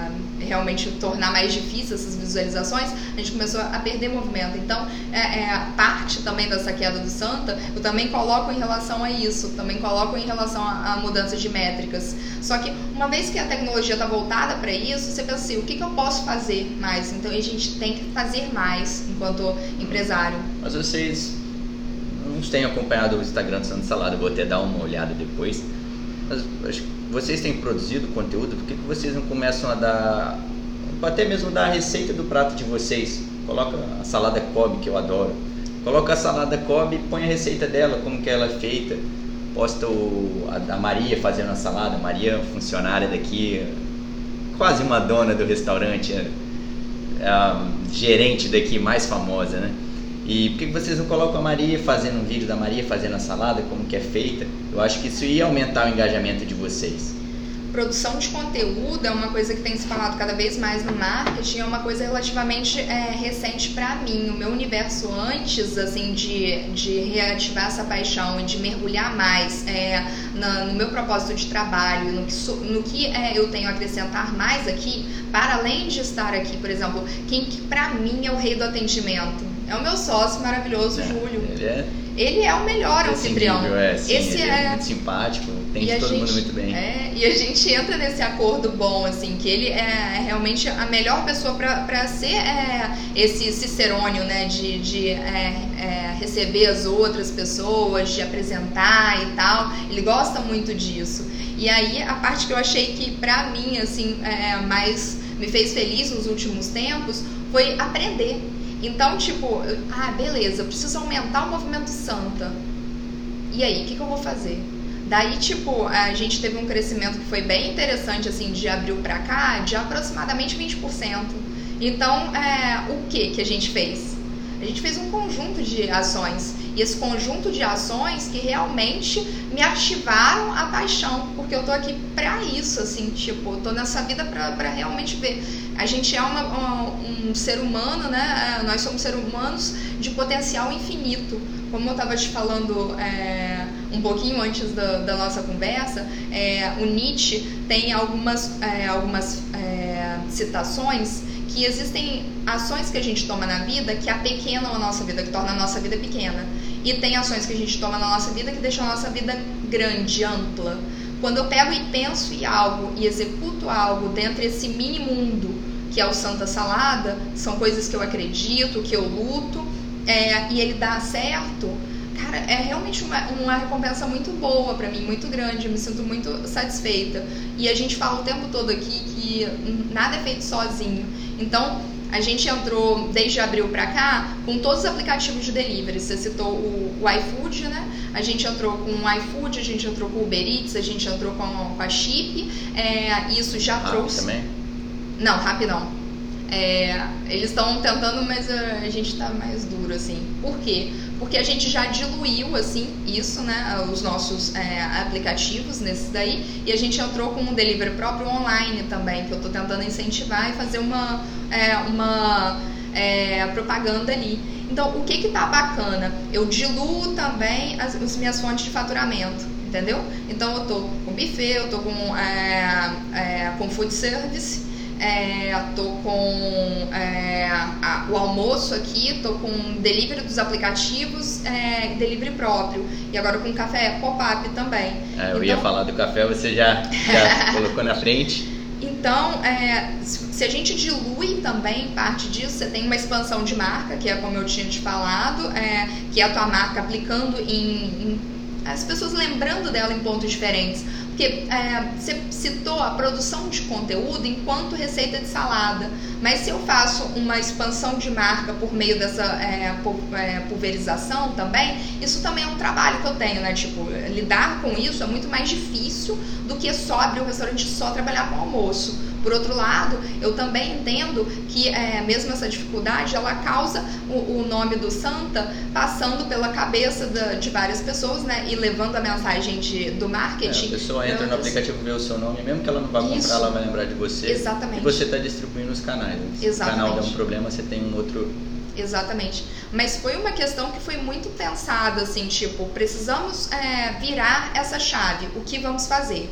realmente tornar mais difícil essas visualizações, a gente começou a perder movimento. Então, é, é, parte também dessa queda do Santa, eu também coloco em relação a isso, também coloco em relação à mudança de métricas. Só que uma vez que a tecnologia está voltada para isso, você pensa assim, o que, que eu posso fazer mais? Então, a gente tem que fazer mais enquanto empresário. Mas vocês não tenho acompanhado o Instagram do Santo Salada, vou até dar uma olhada depois. Mas vocês têm produzido conteúdo, por que, que vocês não começam a dar, até mesmo dar a receita do prato de vocês? Coloca a salada Kobe, que eu adoro. Coloca a salada Kobe e põe a receita dela, como que ela é feita. Posta o, a, a Maria fazendo a salada, Maria, funcionária daqui, quase uma dona do restaurante, é, é a gerente daqui mais famosa, né? E por que vocês não colocam a Maria fazendo um vídeo da Maria fazendo a salada, como que é feita? Eu acho que isso ia aumentar o engajamento de vocês. Produção de conteúdo é uma coisa que tem se falado cada vez mais no marketing, é uma coisa relativamente é, recente para mim. O meu universo antes, assim, de, de reativar essa paixão e de mergulhar mais é, na, no meu propósito de trabalho, no que, so, no que é, eu tenho a acrescentar mais aqui, para além de estar aqui, por exemplo, quem que para mim é o rei do atendimento? É o meu sócio maravilhoso, é, Júlio. Ele é. Ele é o melhor anfitrião. É, sim, Esse é, é, muito simpático, tem todo gente, mundo muito bem. É, e a gente entra nesse acordo bom, assim, que ele é, é realmente a melhor pessoa para ser é, esse cicerônio, né? De, de é, é, receber as outras pessoas, de apresentar e tal. Ele gosta muito disso. E aí a parte que eu achei que pra mim, assim, mais me fez feliz nos últimos tempos foi aprender então, tipo, ah, beleza, preciso aumentar o movimento santa. E aí, o que, que eu vou fazer? Daí, tipo, a gente teve um crescimento que foi bem interessante, assim, de abril pra cá, de aproximadamente 20%. Então, é, o que que a gente fez? A gente fez um conjunto de ações. E esse conjunto de ações que realmente me ativaram a paixão, porque eu tô aqui pra isso, assim, tipo, tô nessa vida pra realmente ver. A gente é uma, uma, um ser humano, né? É, nós somos seres humanos de potencial infinito. Como eu estava te falando é, um pouquinho antes da, da nossa conversa, é, o Nietzsche tem algumas, é, algumas é, citações que existem ações que a gente toma na vida que apequenam a nossa vida, que tornam a nossa vida pequena. E tem ações que a gente toma na nossa vida que deixam a nossa vida grande, ampla. Quando eu pego e penso em algo e executo algo dentro desse mini mundo que é o Santa Salada, são coisas que eu acredito, que eu luto, é, e ele dá certo, cara, é realmente uma, uma recompensa muito boa para mim, muito grande, eu me sinto muito satisfeita. E a gente fala o tempo todo aqui que nada é feito sozinho. Então, a gente entrou desde abril para cá com todos os aplicativos de delivery. Você citou o, o iFood, né? A gente entrou com o iFood, a gente entrou com o Uber Eats, a gente entrou com, com a Chip. É, isso já ah, trouxe. Também? Não, rapidão. É, eles estão tentando, mas a gente está mais duro, assim. Por quê? Porque a gente já diluiu, assim, isso, né? Os nossos é, aplicativos nesses daí. E a gente entrou com um delivery próprio online também, que eu estou tentando incentivar e fazer uma, é, uma é, propaganda ali. Então, o que que tá bacana? Eu diluo também as, as minhas fontes de faturamento, entendeu? Então, eu tô com buffet, eu tô com, é, é, com food service, é, tô com é, a, o almoço aqui, tô com delivery dos aplicativos, é, delivery próprio. E agora com café pop-up também. É, eu então, ia falar do café, você já, já colocou na frente. Então, é, se a gente dilui também parte disso, você tem uma expansão de marca, que é como eu tinha te falado, é, que é a tua marca aplicando em, em as pessoas lembrando dela em pontos diferentes. Porque é, você citou a produção de conteúdo enquanto receita de salada, mas se eu faço uma expansão de marca por meio dessa é, é, pulverização também, isso também é um trabalho que eu tenho, né? Tipo, lidar com isso é muito mais difícil do que só abrir um restaurante só trabalhar com almoço. Por outro lado, eu também entendo que é, mesmo essa dificuldade, ela causa o, o, nome do Santa passando pela cabeça da, de várias pessoas, né? E levando a mensagem de, do marketing. É, a pessoa entra no aplicativo, vê o seu nome, mesmo que ela não vá comprar, Isso. ela vai lembrar de você. Exatamente. E você está distribuindo os canais. Né? Se Exatamente. o canal der um problema, você tem um outro Exatamente. Mas foi uma questão que foi muito pensada, assim, tipo, precisamos é, virar essa chave. O que vamos fazer?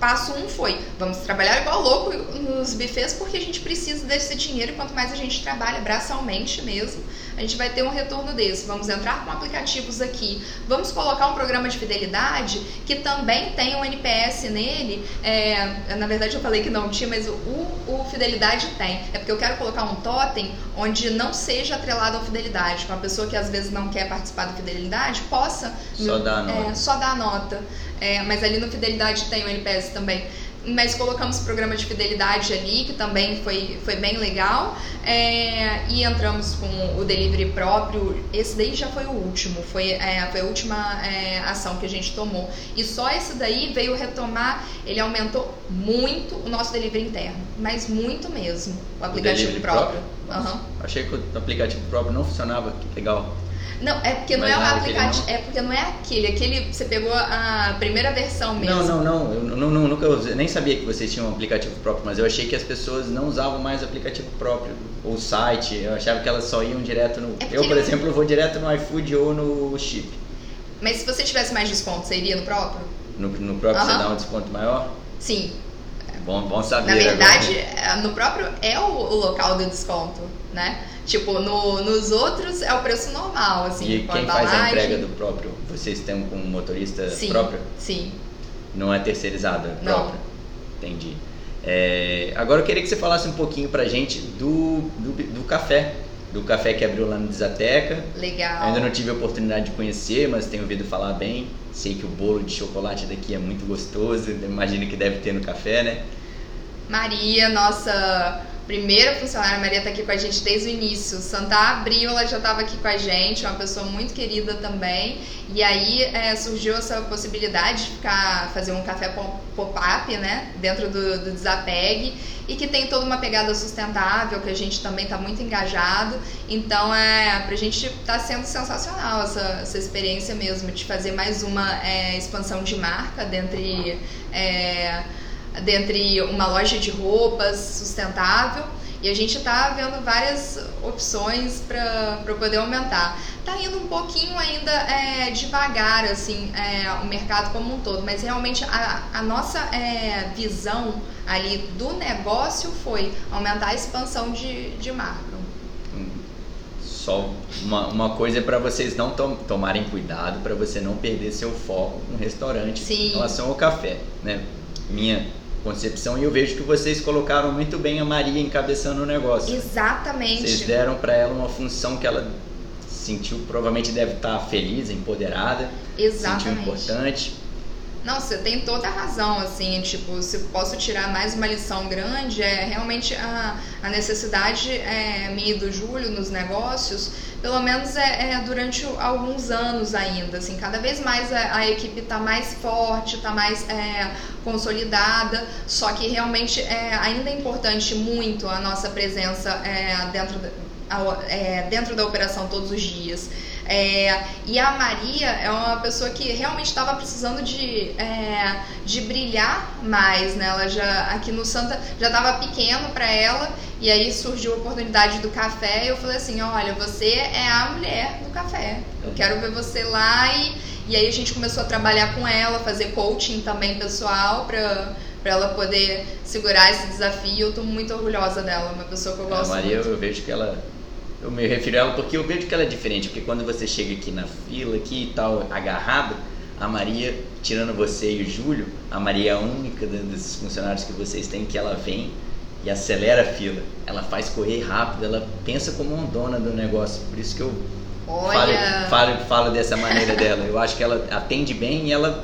Passo um foi, vamos trabalhar igual louco nos bufês porque a gente precisa desse dinheiro quanto mais a gente trabalha braçalmente mesmo, a gente vai ter um retorno desse. Vamos entrar com aplicativos aqui, vamos colocar um programa de fidelidade que também tem um NPS nele. É, na verdade eu falei que não tinha, mas o, o Fidelidade tem. É porque eu quero colocar um totem onde não seja atrelado ao Fidelidade, com a pessoa que às vezes não quer participar do Fidelidade possa só dar a nota. É, só dar a nota. É, mas ali no Fidelidade tem o NPS também. Mas colocamos programa de fidelidade ali, que também foi, foi bem legal. É, e entramos com o delivery próprio. Esse daí já foi o último, foi, é, foi a última é, ação que a gente tomou. E só esse daí veio retomar, ele aumentou muito o nosso delivery interno, mas muito mesmo, o aplicativo o próprio. próprio? Uhum. Achei que o aplicativo próprio não funcionava, que legal. Não, é porque não é o aplicativo, é porque não é aquele. Aquele você pegou a primeira versão mesmo. Não, não, não. Eu não, não, nunca usei, nem sabia que vocês tinham um aplicativo próprio, mas eu achei que as pessoas não usavam mais o aplicativo próprio, ou site. Eu achava que elas só iam direto no. É eu, por exemplo, vou direto no iFood ou no Chip. Mas se você tivesse mais desconto, você iria no próprio? No, no próprio uhum. você dá um desconto maior? Sim. Bom, bom saber. Na verdade, agora. no próprio é o, o local do desconto, né? Tipo, no, nos outros é o preço normal, assim. E quem faz a entrega do próprio? Vocês têm com um motorista sim, próprio? Sim. Não é terceirizado, é próprio? Não. Entendi. É, agora eu queria que você falasse um pouquinho pra gente do, do, do café. Do café que abriu lá no Desateca. Legal. Eu ainda não tive a oportunidade de conhecer, mas tenho ouvido falar bem. Sei que o bolo de chocolate daqui é muito gostoso. Imagino que deve ter no café, né? Maria, nossa primeira funcionária, a Maria está aqui com a gente desde o início. Santa Abril, ela já estava aqui com a gente, uma pessoa muito querida também. E aí é, surgiu essa possibilidade de ficar, fazer um café pop-up, né, dentro do, do Desapegue, e que tem toda uma pegada sustentável, que a gente também está muito engajado. Então, é, pra gente está sendo sensacional essa, essa experiência mesmo, de fazer mais uma é, expansão de marca dentre... É, dentre uma loja de roupas sustentável e a gente está vendo várias opções para poder aumentar. Está indo um pouquinho ainda é, devagar assim é, o mercado como um todo, mas realmente a, a nossa é, visão ali do negócio foi aumentar a expansão de, de marca. Só uma, uma coisa é para vocês não tom, tomarem cuidado, para você não perder seu foco no restaurante Sim. em relação ao café, né? Minha concepção e eu vejo que vocês colocaram muito bem a Maria encabeçando o negócio. Exatamente. Vocês deram para ela uma função que ela sentiu, provavelmente deve estar feliz, empoderada, Exatamente. sentiu importante. Não, você tem toda a razão, assim, tipo, se posso tirar mais uma lição grande, é realmente a, a necessidade é, minha e do Júlio nos negócios, pelo menos é, é durante alguns anos ainda, assim, cada vez mais a, a equipe está mais forte, está mais é, consolidada, só que realmente é, ainda é importante muito a nossa presença é, dentro, é, dentro da operação todos os dias. É, e a Maria é uma pessoa que realmente estava precisando de, é, de brilhar mais, né? Ela já aqui no Santa já estava pequeno para ela e aí surgiu a oportunidade do café e eu falei assim, olha, você é a mulher do café. Eu quero ver você lá e, e aí a gente começou a trabalhar com ela, fazer coaching também pessoal para para ela poder segurar esse desafio. Eu estou muito orgulhosa dela, uma pessoa que eu gosto a Maria, muito. eu vejo que ela eu me refiro a ela porque eu vejo que ela é diferente, porque quando você chega aqui na fila aqui e tal, agarrado, a Maria, tirando você e o Júlio, a Maria é a única desses funcionários que vocês têm que ela vem e acelera a fila. Ela faz correr rápido, ela pensa como uma dona do negócio. Por isso que eu falo, falo, falo dessa maneira dela. Eu acho que ela atende bem e ela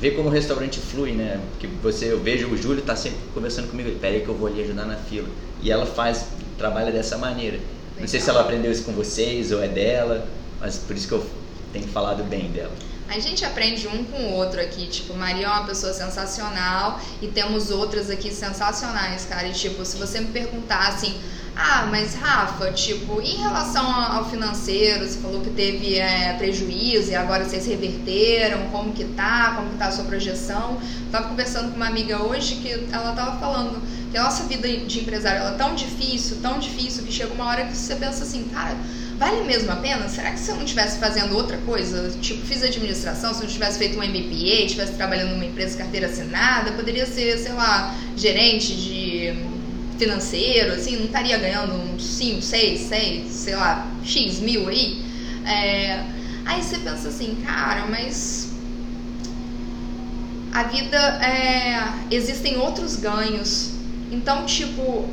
ver como o restaurante flui, né? Porque você, eu vejo o Júlio tá sempre conversando comigo, pera aí que eu vou ali ajudar na fila. E ela faz, trabalha dessa maneira. Não sei se ela aprendeu isso com vocês ou é dela, mas por isso que eu tenho falado bem dela. A gente aprende um com o outro aqui. Tipo, Maria é uma pessoa sensacional e temos outras aqui sensacionais, cara. E, tipo, se você me perguntar assim, ah, mas Rafa, tipo, em relação ao financeiro, você falou que teve é, prejuízo e agora vocês reverteram, como que tá, como que tá a sua projeção. Tava conversando com uma amiga hoje que ela tava falando que a nossa vida de empresário ela é tão difícil, tão difícil, que chega uma hora que você pensa assim, cara, vale mesmo a pena? Será que se eu não estivesse fazendo outra coisa, tipo, fiz administração, se eu não tivesse feito um MBA, estivesse trabalhando numa empresa carteira assinada, poderia ser, sei lá, gerente de financeiro, assim, não estaria ganhando uns 5, 6, 6, sei lá, X mil aí. É, aí você pensa assim, cara, mas a vida é, existem outros ganhos. Então, tipo,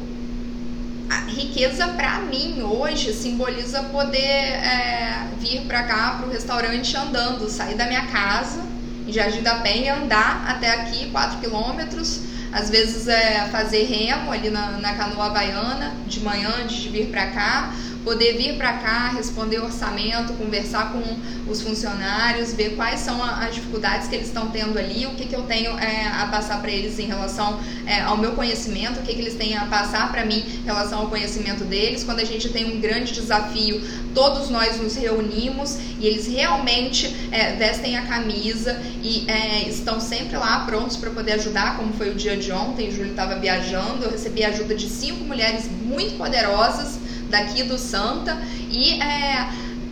a riqueza para mim hoje simboliza poder é, vir para cá pro restaurante andando, sair da minha casa em Jardim da Penha, andar até aqui 4 quilômetros às vezes é fazer remo ali na, na canoa baiana de manhã antes de vir para cá, poder vir para cá, responder orçamento, conversar com os funcionários, ver quais são as dificuldades que eles estão tendo ali, o que, que eu tenho é, a passar para eles em relação é, ao meu conhecimento, o que, que eles têm a passar para mim em relação ao conhecimento deles. Quando a gente tem um grande desafio, todos nós nos reunimos e eles realmente é, vestem a camisa e é, estão sempre lá prontos para poder ajudar, como foi o dia de ontem, o Júlio estava viajando, eu recebi a ajuda de cinco mulheres muito poderosas daqui do Santa e é,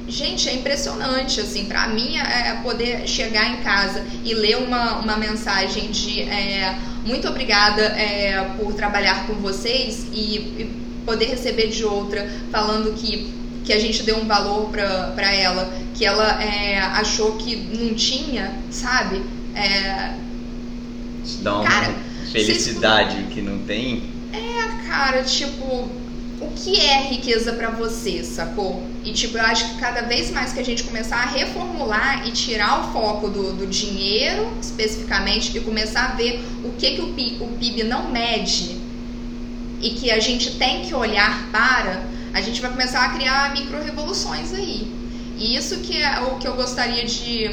gente, é impressionante, assim, para mim é, é poder chegar em casa e ler uma, uma mensagem de é, muito obrigada é, por trabalhar com vocês e, e, poder receber de outra falando que, que a gente deu um valor para ela, que ela é, achou que não tinha, sabe? É, dá uma cara, felicidade que não tem. É, cara, tipo, o que é riqueza para você, sacou? E tipo, eu acho que cada vez mais que a gente começar a reformular e tirar o foco do, do dinheiro especificamente e começar a ver o que, que o, PIB, o PIB não mede e que a gente tem que olhar para, a gente vai começar a criar micro-revoluções aí. E isso que é o que eu gostaria de,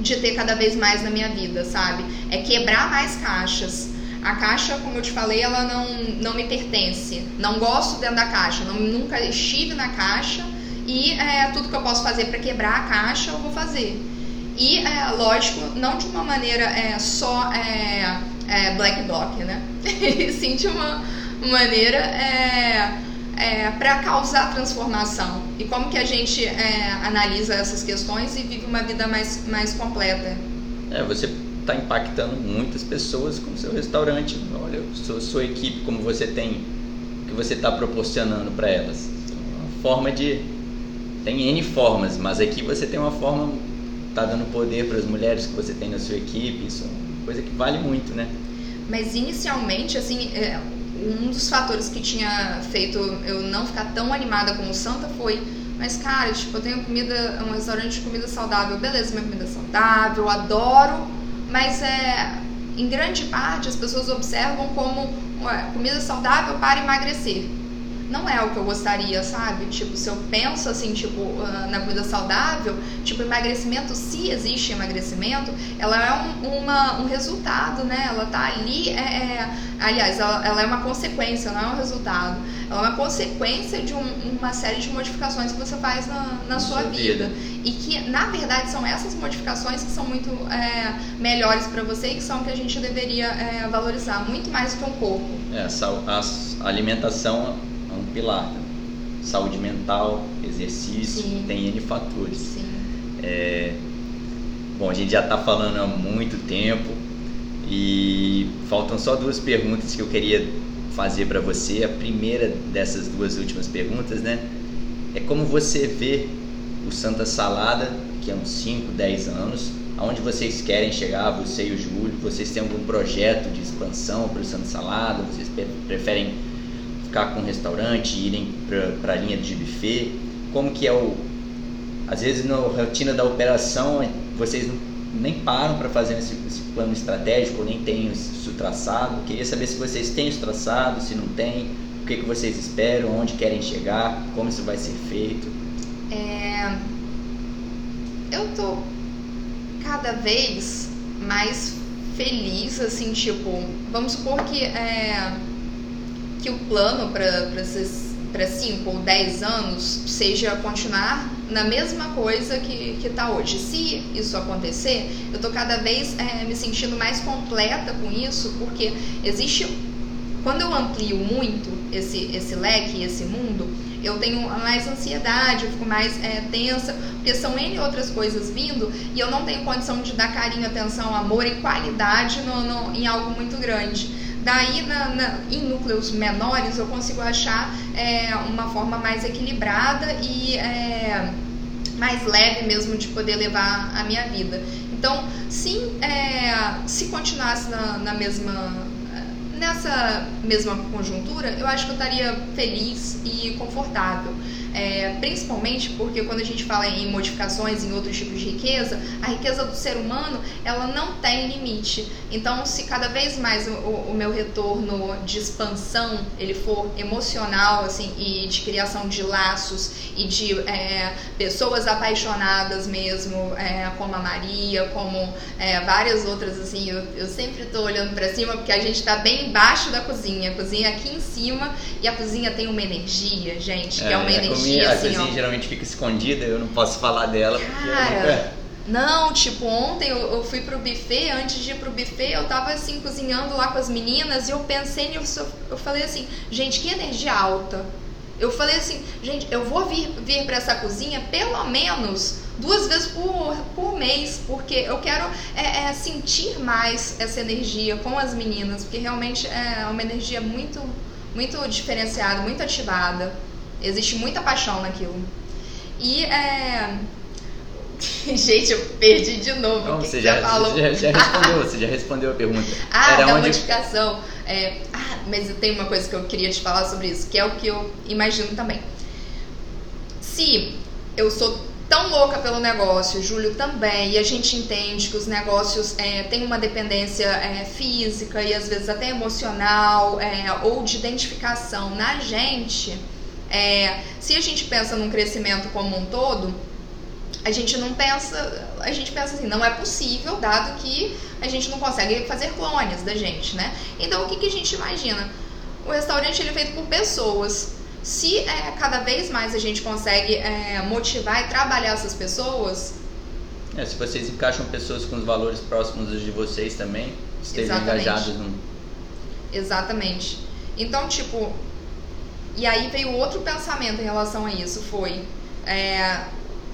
de ter cada vez mais na minha vida, sabe? É quebrar mais caixas a caixa, como eu te falei, ela não, não me pertence. Não gosto dentro da caixa, não, nunca estive na caixa e é, tudo que eu posso fazer para quebrar a caixa eu vou fazer. E, é, lógico, não de uma maneira é, só é, é, black block, né? sim de uma maneira é, para causar transformação. E como que a gente analisa essas questões e vive uma vida mais, mais completa. É, você está impactando muitas pessoas com o seu restaurante. Olha, sua, sua equipe, como você tem, o que você está proporcionando para elas. Uma forma de. Tem N formas, mas aqui você tem uma forma, está dando poder para as mulheres que você tem na sua equipe, isso é uma coisa que vale muito, né? Mas inicialmente, assim, é, um dos fatores que tinha feito eu não ficar tão animada com o Santa foi mas, cara, tipo, eu tenho comida, um restaurante de comida saudável. Beleza, minha comida é saudável, adoro mas é, em grande parte as pessoas observam como comida saudável para emagrecer não é o que eu gostaria, sabe? Tipo, se eu penso assim, tipo, ah, na comida saudável, tipo, emagrecimento, se existe emagrecimento, ela é um, uma, um resultado, né? Ela tá ali, é, é, aliás, ela, ela, é uma consequência, não é um resultado. Ela é uma consequência de um, uma série de modificações que você faz na, na sua, vida. vida. E que, na verdade, são essas modificações que são muito é, melhores para você e que são que a gente deveria é, valorizar, muito mais do que um corpo. É, a alimentação é um pilar. Né? Saúde mental, exercício, Sim. tem N fatores. Sim. É, bom, a gente já está falando há muito tempo e faltam só duas perguntas que eu queria fazer para você. A primeira dessas duas últimas perguntas, né? É como você vê o Santa Salada, que é uns 5, 10 anos, aonde vocês querem chegar, você e o Júlio, vocês têm algum projeto de expansão para o Santa Salada, vocês preferem ficar com restaurante, irem para a linha de buffet? Como que é o... Às vezes na rotina da operação vocês nem param para fazer esse, esse, plano estratégico, nem têm isso traçado. Queria saber se vocês têm isso traçado, se não tem, o que, que vocês esperam, onde querem chegar, como isso vai ser feito. É... Eu tô cada vez mais feliz, assim, tipo, vamos supor que, é, que o plano para 5 ou 10 anos seja continuar na mesma coisa que está hoje. Se isso acontecer, eu estou cada vez é, me sentindo mais completa com isso, porque existe. Quando eu amplio muito esse, esse leque, esse mundo, eu tenho mais ansiedade, eu fico mais é, tensa, porque são N outras coisas vindo e eu não tenho condição de dar carinho, atenção, amor e qualidade no, no em algo muito grande. Daí, na, na, em núcleos menores, eu consigo achar é, uma forma mais equilibrada e é, mais leve mesmo de poder levar a minha vida. Então, sim, é, se continuasse na, na mesma nessa mesma conjuntura, eu acho que eu estaria feliz e confortável. É, principalmente porque quando a gente fala em modificações em outros tipos de riqueza, a riqueza do ser humano ela não tem limite. Então, se cada vez mais o, o meu retorno de expansão ele for emocional assim e de criação de laços e de é, pessoas apaixonadas mesmo, é, como a Maria, como é, várias outras assim, eu, eu sempre estou olhando para cima porque a gente está bem embaixo da cozinha, a cozinha aqui em cima e a cozinha tem uma energia, gente, que é, é uma energia assim, a cozinha ó. geralmente fica escondida, eu não posso falar dela. Cara, não, tipo, ontem eu, eu, fui pro buffet, antes de ir pro buffet, eu tava assim, cozinhando lá com as meninas e eu pensei nisso, eu falei assim, gente, que energia alta. Eu falei assim, gente, eu vou vir, vir para essa cozinha pelo menos duas vezes por, por mês, porque eu quero é, é, sentir mais essa energia com as meninas, porque realmente é uma energia muito, muito diferenciada, muito ativada. Existe muita paixão naquilo. E é. Gente, eu perdi de novo. Não, você, já, falou? Já, já, respondeu, você já respondeu a pergunta. Ah, Era da onde... modificação. É... Ah, mas tem uma coisa que eu queria te falar sobre isso, que é o que eu imagino também. Se eu sou tão louca pelo negócio, Júlio também, e a gente entende que os negócios é, têm uma dependência é, física e às vezes até emocional é, ou de identificação na gente é, se a gente pensa num crescimento como um todo, a gente não pensa, a gente pensa assim, não é possível, dado que a gente não consegue fazer clones da gente, né? Então o que, que a gente imagina? O restaurante ele é feito por pessoas. Se é, cada vez mais a gente consegue é, motivar e trabalhar essas pessoas. É, se vocês encaixam pessoas com os valores próximos de vocês também, estejam engajados no. Exatamente. Então, tipo, e aí veio outro pensamento em relação a isso, foi... É,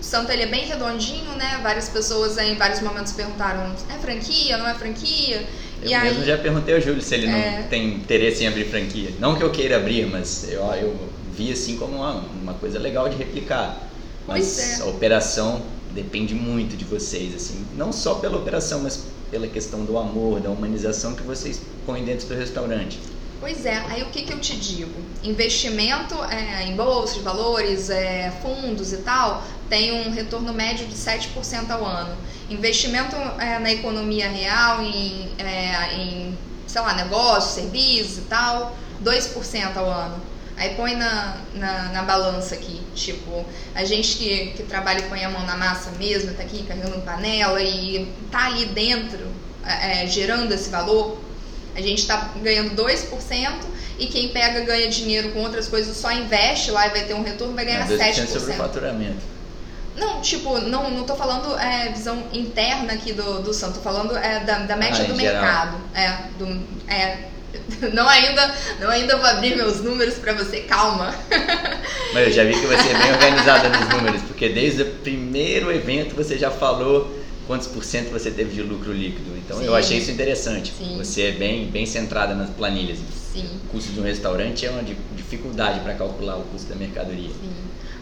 o Santo ele é bem redondinho, né? Várias pessoas em vários momentos perguntaram, é franquia, não é franquia? Eu e mesmo aí, já perguntei ao Júlio se ele é... não tem interesse em abrir franquia. Não que eu queira abrir, mas eu, eu vi assim como uma, uma coisa legal de replicar. Mas é. a operação depende muito de vocês, assim, não só pela operação, mas pela questão do amor, da humanização que vocês põem dentro do restaurante. Pois é, aí o que, que eu te digo? Investimento é, em bolsa de valores, é, fundos e tal, tem um retorno médio de 7% ao ano. Investimento é, na economia real, em, é, em, sei lá, negócios, serviços e tal, 2% ao ano. Aí põe na, na, na, balança aqui, tipo, a gente que, que trabalha e põe a mão na massa mesmo, tá aqui carregando panela e tá ali dentro, é, é gerando esse valor, a gente está ganhando 2% e quem pega ganha dinheiro com outras coisas, só investe lá e vai ter um retorno, vai ganhar é, 7%. sobre o faturamento. Não, tipo, não, não tô falando é, visão interna aqui do, do Santo, tô falando é, da, da média ah, do geral. mercado. É, do, é, não ainda, não ainda vou abrir meus números para você, calma. Mas eu já vi que você é bem organizada nos números, porque desde o primeiro evento você já falou quantos por cento você teve de lucro líquido. Então Sim. eu achei isso interessante. Sim. Você é bem, bem centrada nas planilhas. Sim. O custo de um restaurante é uma dificuldade para calcular o custo da mercadoria. Sim.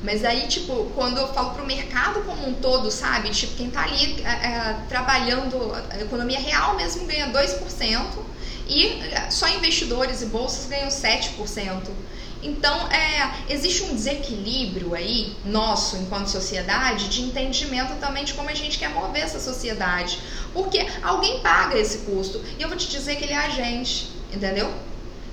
Mas aí, tipo, quando eu falo pro mercado como um todo, sabe? Tipo, quem tá ali é, é, trabalhando, a economia real mesmo ganha 2%, E é, só investidores e bolsas ganham 7%. Então, é, existe um desequilíbrio aí, nosso, enquanto sociedade, de entendimento também de como a gente quer mover essa sociedade. Porque alguém paga esse custo. E eu vou te dizer que ele é a gente, entendeu?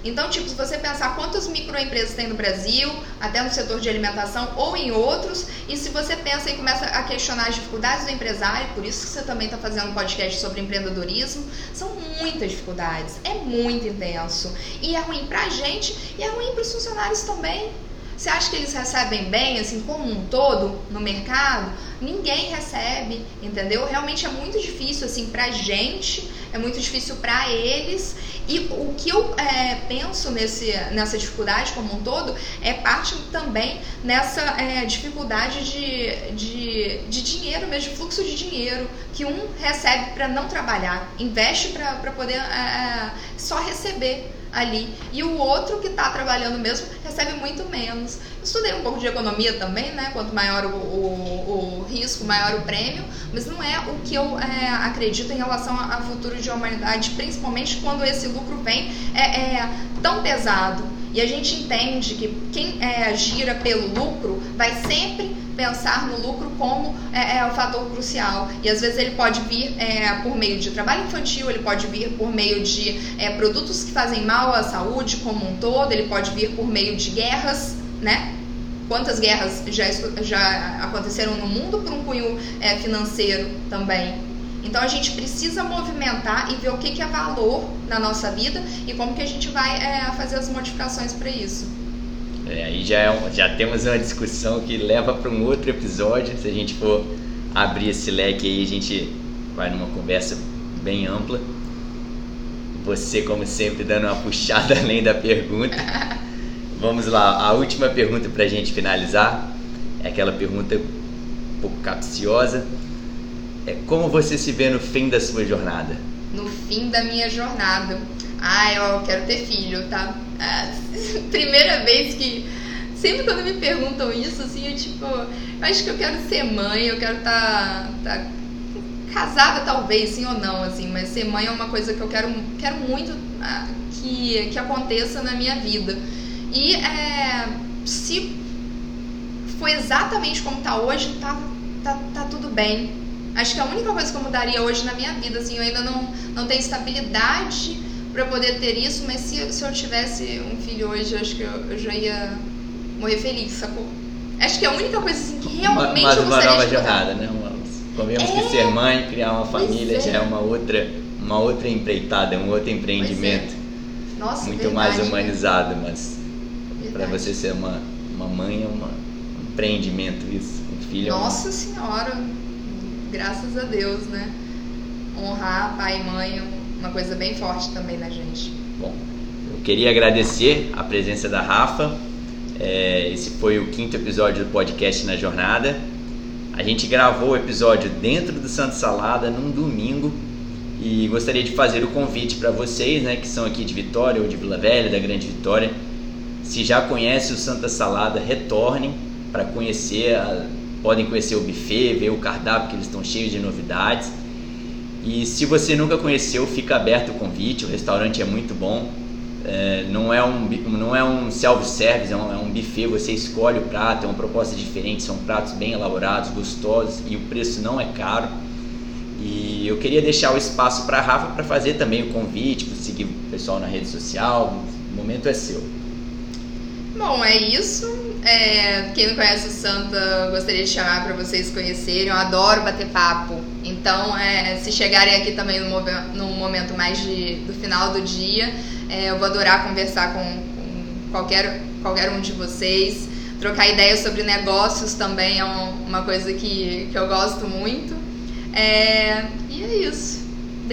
Então, tipo, se você pensar quantas microempresas tem no Brasil, até no setor de alimentação ou em outros, e se você pensa e começa a questionar as dificuldades do empresário, por isso que você também está fazendo um podcast sobre empreendedorismo, são muitas dificuldades, é muito intenso. E é ruim pra gente e é ruim para os funcionários também. Você acha que eles recebem bem, assim, como um todo no mercado? Ninguém recebe, entendeu? Realmente é muito difícil, assim, pra gente, é muito difícil para eles. E o que eu é, penso nesse, nessa dificuldade como um todo é parte também nessa é, dificuldade de, de, de dinheiro mesmo, de fluxo de dinheiro, que um recebe para não trabalhar, investe para poder é, é, só receber ali. E o outro que está trabalhando mesmo recebe muito menos. Estudei um pouco de economia também, né? Quanto maior o, o, o risco, maior o prêmio, mas não é o que eu é, acredito em relação ao futuro de humanidade, principalmente quando esse lucro vem é, é tão pesado. E a gente entende que quem é, gira pelo lucro vai sempre pensar no lucro como é, é, o fator crucial. E às vezes ele pode vir é, por meio de trabalho infantil, ele pode vir por meio de é, produtos que fazem mal à saúde como um todo, ele pode vir por meio de guerras, né? Quantas guerras já, já aconteceram no mundo por um cunho é, financeiro também? Então a gente precisa movimentar e ver o que, que é valor na nossa vida e como que a gente vai é, fazer as modificações para isso. É, aí já, é já temos uma discussão que leva para um outro episódio. Se a gente for abrir esse leque aí, a gente vai numa conversa bem ampla. Você, como sempre, dando uma puxada além da pergunta. Vamos lá, a última pergunta para a gente finalizar é aquela pergunta um pouco capciosa. É como você se vê no fim da sua jornada? No fim da minha jornada. Ah, eu quero ter filho, tá? Ah, primeira vez que. Sempre quando me perguntam isso, assim, eu tipo. Eu acho que eu quero ser mãe, eu quero estar. Tá, tá casada talvez, sim ou não, assim, mas ser mãe é uma coisa que eu quero, quero muito ah, que, que aconteça na minha vida. E é, se foi exatamente como tá hoje, tá, tá, tá tudo bem. Acho que a única coisa que eu mudaria hoje na minha vida, assim, eu ainda não, não tenho estabilidade para poder ter isso, mas se, se eu tivesse um filho hoje, acho que eu, eu já ia morrer feliz, sacou? Acho que é a única coisa assim que realmente Mas eu uma nova jornada, né? Uma, convenhamos é, que ser mãe, criar uma família é. já é uma outra, uma outra empreitada, um outro empreendimento. É. Nossa, muito verdade, mais humanizado, mas para você ser uma, uma mãe é uma, um empreendimento isso. Um filho Nossa é uma... senhora, graças a Deus, né? Honrar pai e mãe é uma coisa bem forte também na gente. Bom, eu queria agradecer a presença da Rafa. É, esse foi o quinto episódio do podcast Na Jornada. A gente gravou o episódio dentro do Santo Salada num domingo e gostaria de fazer o convite para vocês, né, que são aqui de Vitória ou de Vila Velha, da Grande Vitória. Se já conhece o Santa Salada, retornem para conhecer, a, podem conhecer o buffet, ver o cardápio que eles estão cheios de novidades. E se você nunca conheceu, fica aberto o convite. O restaurante é muito bom. É, não é um, não é um self-service, é, um, é um buffet. Você escolhe o prato, é uma proposta diferente. São pratos bem elaborados, gostosos e o preço não é caro. E eu queria deixar o espaço para a Rafa para fazer também o convite, para seguir o pessoal na rede social. O momento é seu. Bom, é isso. É, quem não conhece o Santa, gostaria de chamar para vocês conhecerem. Eu adoro bater papo. Então, é, se chegarem aqui também no, no momento mais de, do final do dia, é, eu vou adorar conversar com, com, qualquer, qualquer um de vocês. Trocar ideias sobre negócios também é um, uma coisa que, que eu gosto muito. É, e é isso.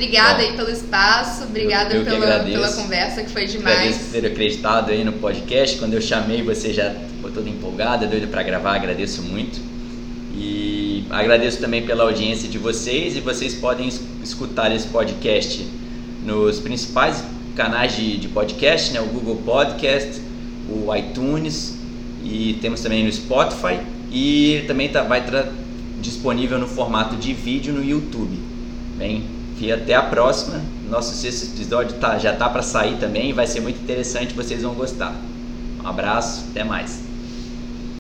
Obrigada Bom, aí pelo espaço, obrigada eu, eu pela, pela conversa, que foi demais. Agradeço por ter acreditado aí no podcast. Quando eu chamei, você já ficou toda empolgada, doida para gravar, agradeço muito. E agradeço também pela audiência de vocês e vocês podem escutar esse podcast nos principais canais de, de podcast, né? o Google Podcast, o iTunes e temos também no Spotify e também tá, vai estar disponível no formato de vídeo no YouTube. Bem, E até a próxima. Nosso sexto episódio tá, já tá para sair também. Vai ser muito interessante, vocês vão gostar. Um abraço, até mais.